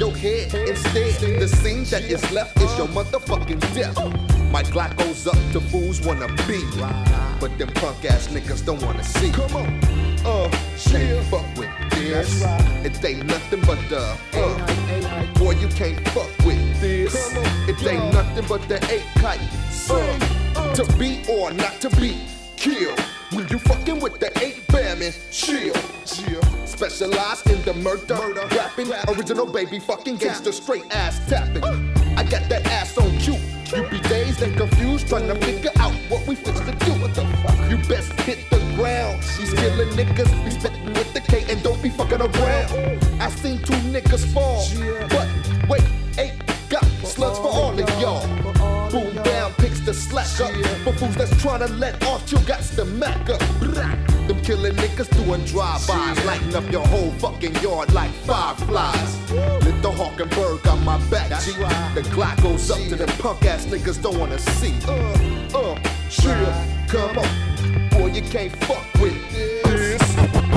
Your head instead, the scene that is left is your motherfucking death. My Glock goes up to fools wanna be, but them punk ass niggas don't wanna see. Come on, uh, can't fuck with this. It ain't nothing but the uh. Boy, you can't fuck with this. It ain't nothing but the eight kite. Uh, to be or not to be killed. When you fucking with the eight bam and chill. Specialized in the murder, rapping, original baby, fucking gangster, straight ass tapping. I got that ass on cue. You be dazed and confused, trying to figure out what we fix to do. What the fuck? You best hit the ground. These killing niggas be spitting with the K and don't be fucking around. I seen two niggas fall, but wait, eight got slugs for all of y'all. Boom down, picks the slack up. For fools that's trying to let off, you got the mac up. Killing niggas doing drive-bys, lighting up your whole fucking yard like fireflies. Lit the hawk and bird got my back, G. The Glock goes up to them punk ass niggas don't wanna see. Uh, uh, chill, come on. Boy, you can't fuck with this.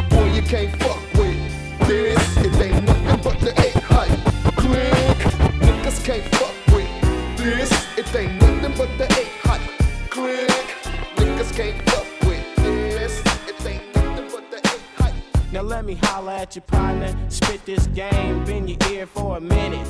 Boy, you can't fuck with this. It ain't nothing but the eight hype. Click. Niggas can't fuck with this. It ain't nothing but the eight hype. Click. Niggas can't Now let me holler at your partner, spit this game in your ear for a minute.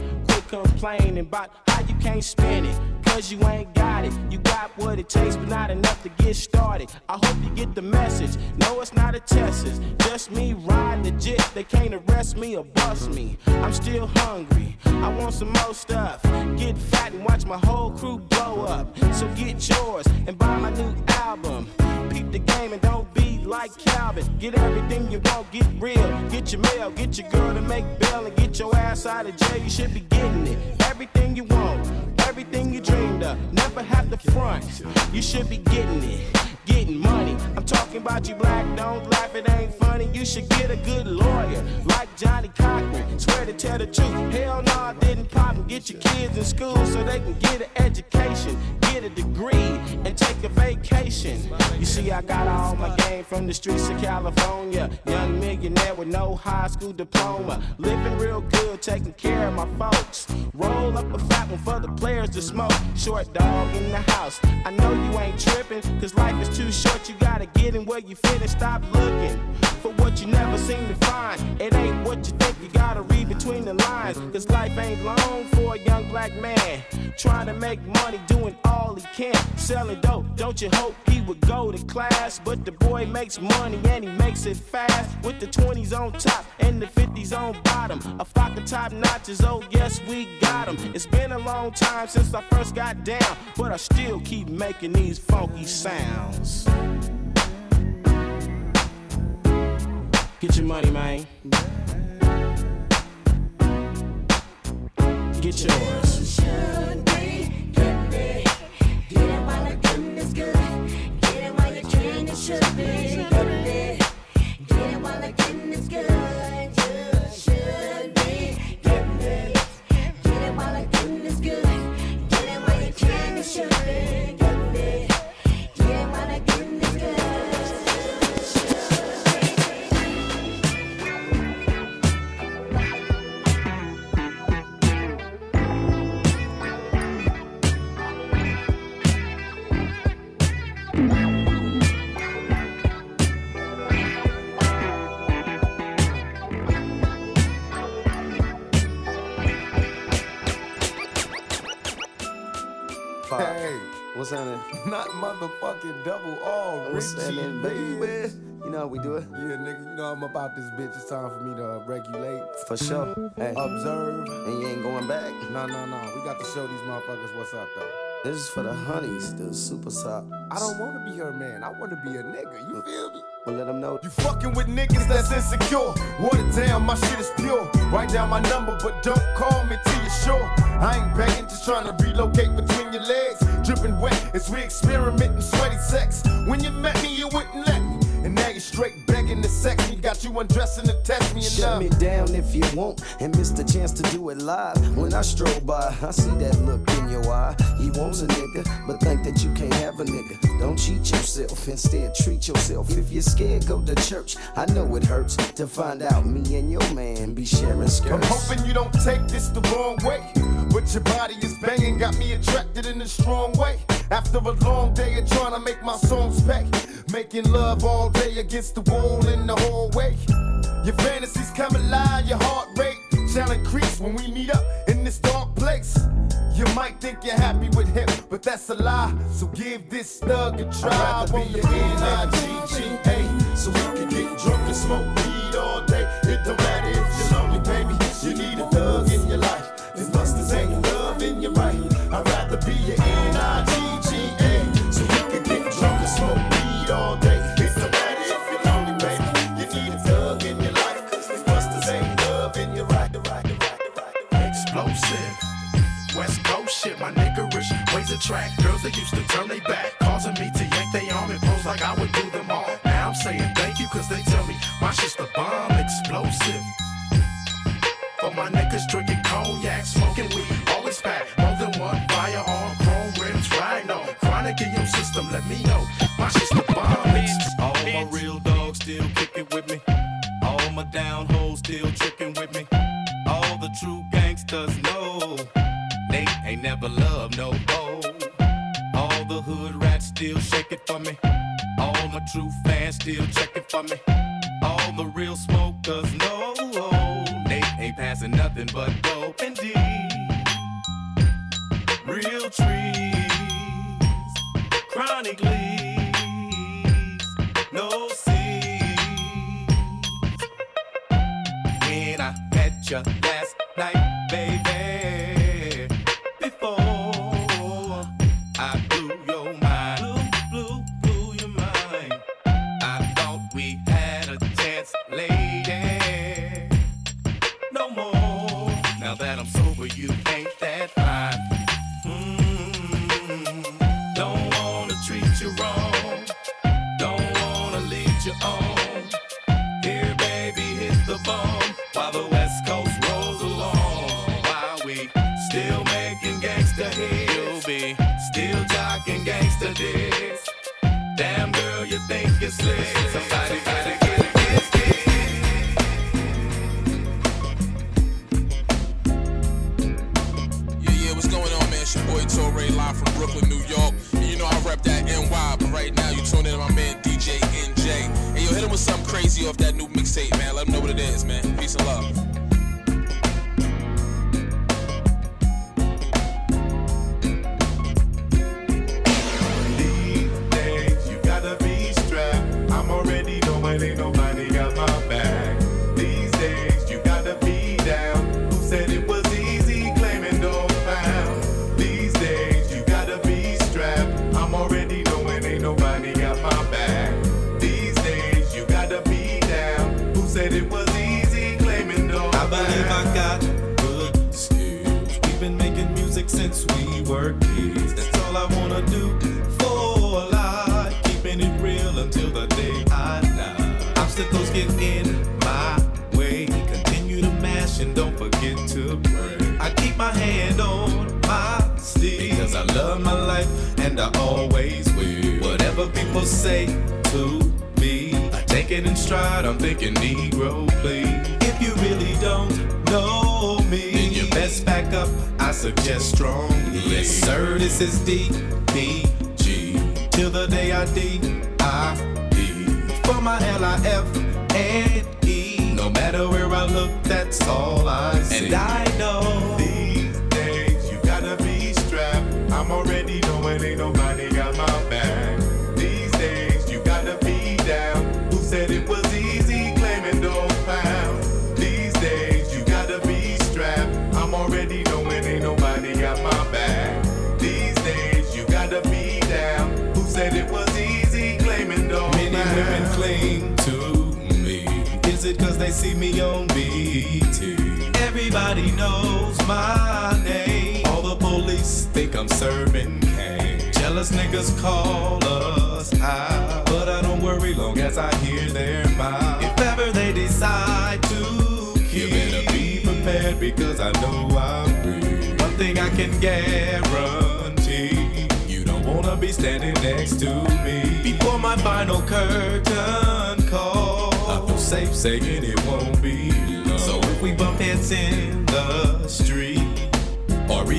Complaining about how you can't spin it. Cause you ain't got it. You got what it takes, but not enough to get started. I hope you get the message. No, it's not a test, it's just me riding legit. They can't arrest me or bust me. I'm still hungry. I want some more stuff. Get fat and watch my whole crew blow up. So get yours and buy my new album. Peep the game and don't be like Calvin. Get everything you want, get real. Get your mail, get your girl to make bail, and get your ass out of jail. You should be getting Everything you want, everything you dreamed of. Never have to front. You should be getting it. Getting money. I'm talking about you black, don't laugh, it ain't funny. You should get a good lawyer, like Johnnie Cochran. Swear to tell the truth. Hell no, I didn't pop and get your kids in school so they can get an education, get a degree, and take a vacation. You see, I got all my game from the streets of California. Young millionaire with no high school diploma. Living real good, taking care of my folks. Roll up a fat one for the players to smoke. Short dog in the house. I know you ain't tripping, cause life is short. You gotta get in where you fit and stop looking for what you never seem to find. It ain't what you think, you gotta read between the lines. Cause life ain't long for a young black man. Trying to make money, doing all he can. Selling dope, don't you hope would go to class? But the boy makes money and he makes it fast. With the 20s on top and the 50s on bottom. A of top notches, oh yes, we got 'em. It's been a long time since I first got down. But I still keep making these funky sounds. Get your money, man. Get yours. Hey, what's happening? [LAUGHS] Not motherfucking double R, What's Richie, happening, baby? You know how we do it? Yeah, nigga, you know I'm about this bitch. It's time for me to uh, regulate. For sure. Hey. Observe. And you ain't going back? No, no, no. We got to show these motherfuckers what's up, though. This is for the honeys, the super top. I don't want to be her man. I want to be a nigga. You feel me? Well, let them know. You fucking with niggas that's insecure. Water down, my shit is pure. Write down my number, but don't call me till you're sure. I ain't begging, just trying to relocate between your legs. Dripping wet as we experiment in sweaty sex. When you met me, you wouldn't let me. And now you're straight begging to sex me. Got you undressing to test me and Shut uh, me down if you won't and miss the chance to do it live. When I stroll by, I see that look in your eye. He wants a nigga, but think that you can't have a nigga. Don't cheat yourself, instead treat yourself. If you're scared, go to church. I know it hurts to find out me and your man be sharing skirts. I'm hoping you don't take this the wrong way. But your body is banging, got me attracted in a strong way. After a long day of trying to make my songs pay. Making love all day against the wall in the hallway. Your fantasies come alive, your heart rate shall increase when we meet up in this dark place. You might think you're happy with him, but that's a lie. So give this thug a try. I'd rather be your N-I-G-G-A, so we can get drunk and smoke weed all day. It don't matter if you're lonely, baby. You need a thug the track. Girls that used to turn they back, causing me to yank they arm and pose like I would do them all. Now I'm saying thank you, cause they tell me my shit's the bomb explosive. For my niggas drinking cognac, smoking weed, always fat, More than one firearm, chrome rims, rhino. Chronic in your system, let me know. My shit's the bomb. All my real dogs still kicking with me. All my down hoes still tricking with me. All the true gangsters know they ain't never left. still shake it for me. All my true fans still check it for me. All the real smokers know they ain't passing nothing but dope and D. Real trees, chronic leaves, no seeds. When I met you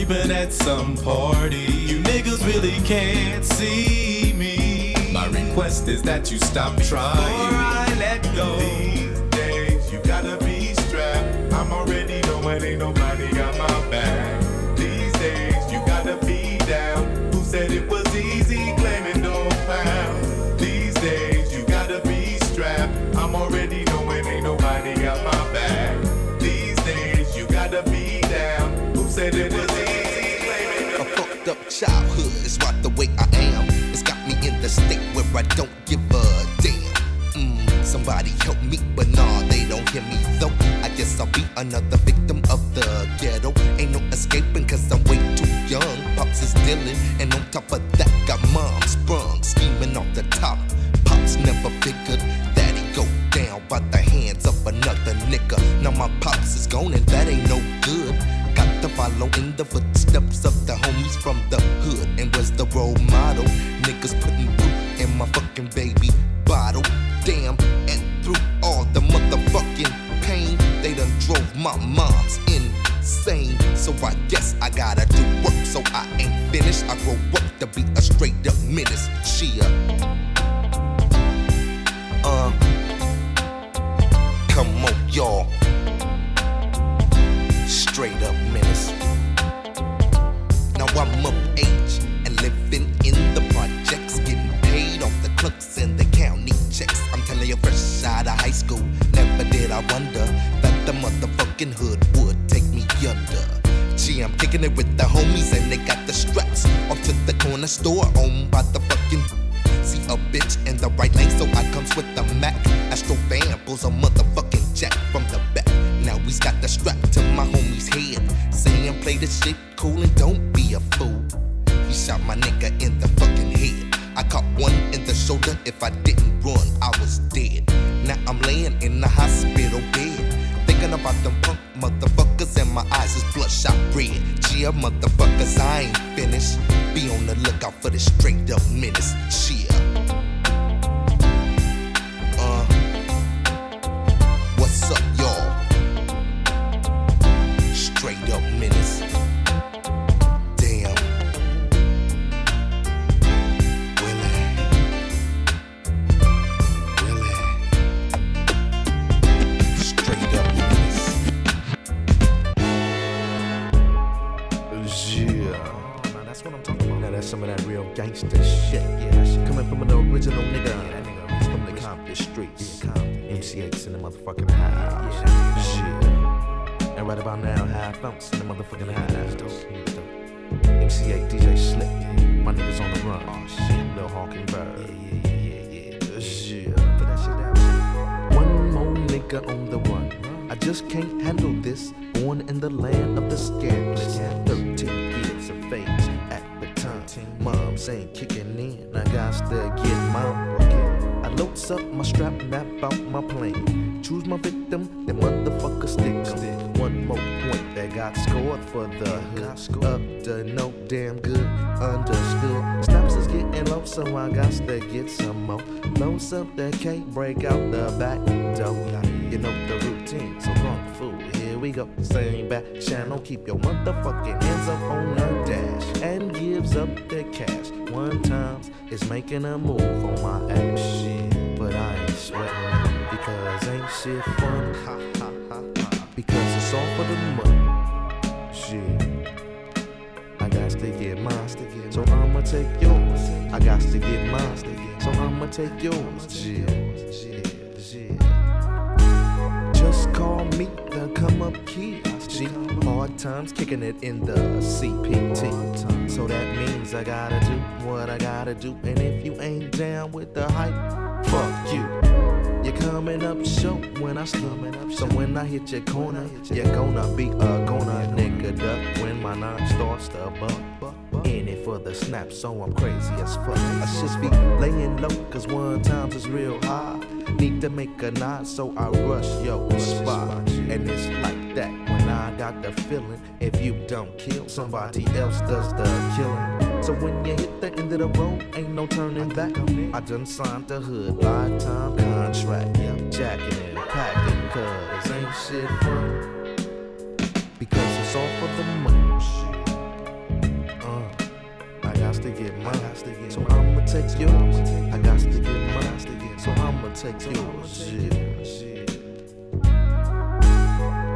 sleeping at some party. You niggas really can't see me. My request is that you stop trying. Or I let go. These days, you gotta be strapped. I'm already knowing ain't no a state where I don't give a damn. Mm, somebody help me, but nah, they don't hear me though. I guess I'll be another up the cake, break out the back door. You know the routine, so kung fu, here we go. Same back channel, keep your motherfucking hands up on her dash. And gives up the cash. One time is making a move on my ass. But I ain't sweating because ain't shit fun. Ha ha ha ha. Because it's all for the money. Shit. Got to get mine, so I'ma take yours. I got to get mine, so I'ma take yours. Yeah, yeah. Just call me the come up kid. Hard times kicking it in the CPT. So that means I gotta do what I gotta do. And if you ain't down with the hype, fuck you. You're coming up short when I coming up. So when I hit your corner, you're gonna be a gonna nigga duck when my nine starts to buck. In it for the snap, so I'm crazy as fuck. I should be laying low, cause one times is real high. Need to make a nod, so I rush yo spot. And it's like that when I got the feeling. If you don't kill, somebody else does the killing. So when you hit the end of the road, ain't no turning back. I done signed the hood lifetime contract. Yep, jacking and packing, cause ain't shit fun. Because it's all for the money. Got to get mine. So I'ma take yours. I got to get mine. So I'ma take yours. Yeah.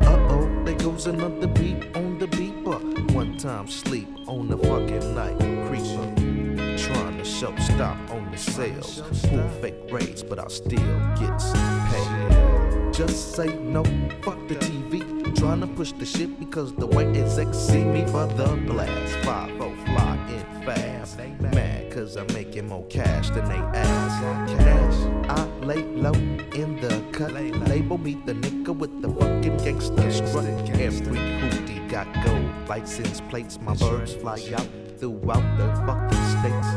Uh oh, there goes another beat on the beeper. One time sleep on the fucking night creeper. Trying to show stop on the sales. Pull fake rates, but I still get paid. Just say no, fuck the TV. Trying to push the shit because the way execs see me for the blast. 5 fly fast. Mad cause I'm making more cash than they ask. Cash, I lay low in the cut. Label me the nigga with the fucking gangster strut. Every hoopty got gold license plates. My birds fly out throughout the fucking states.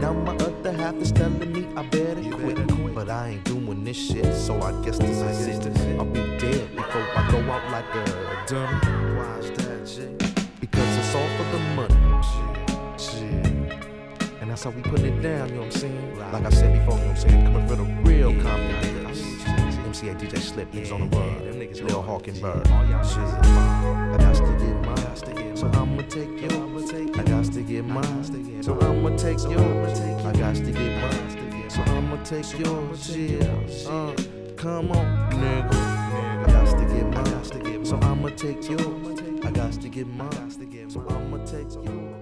Now my other half is telling me I better quit. But I ain't doing this shit, so I guess this is it. I'll be dead before I go out like a dummy. That's how we put it down, you know what I'm saying? Like I said before, you know what I'm saying? Coming for the real Compton niggas. MC Eiht DJ Slip, niggas on the road. Lil Hawking Bird. Shit. I got to get mine. So I'ma take yours. I got to get mine. So I'ma take yours. I got to get mine. So I'ma take yours. Yeah. Uh, come on, nigga. I got to get mine. So I'ma take yours. I got to get mine. So I'ma take yours.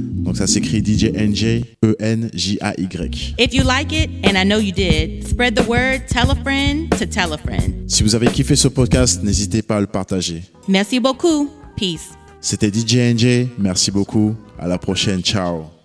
Donc ça s'écrit DJ NJ E N J A Y. If you like it, and I know you did, spread the word, tell a friend to tell a friend. Si vous avez kiffé ce podcast, n'hésitez pas à le partager. Merci beaucoup. Peace. C'était DJ NJ. Merci beaucoup. À la prochaine. Ciao.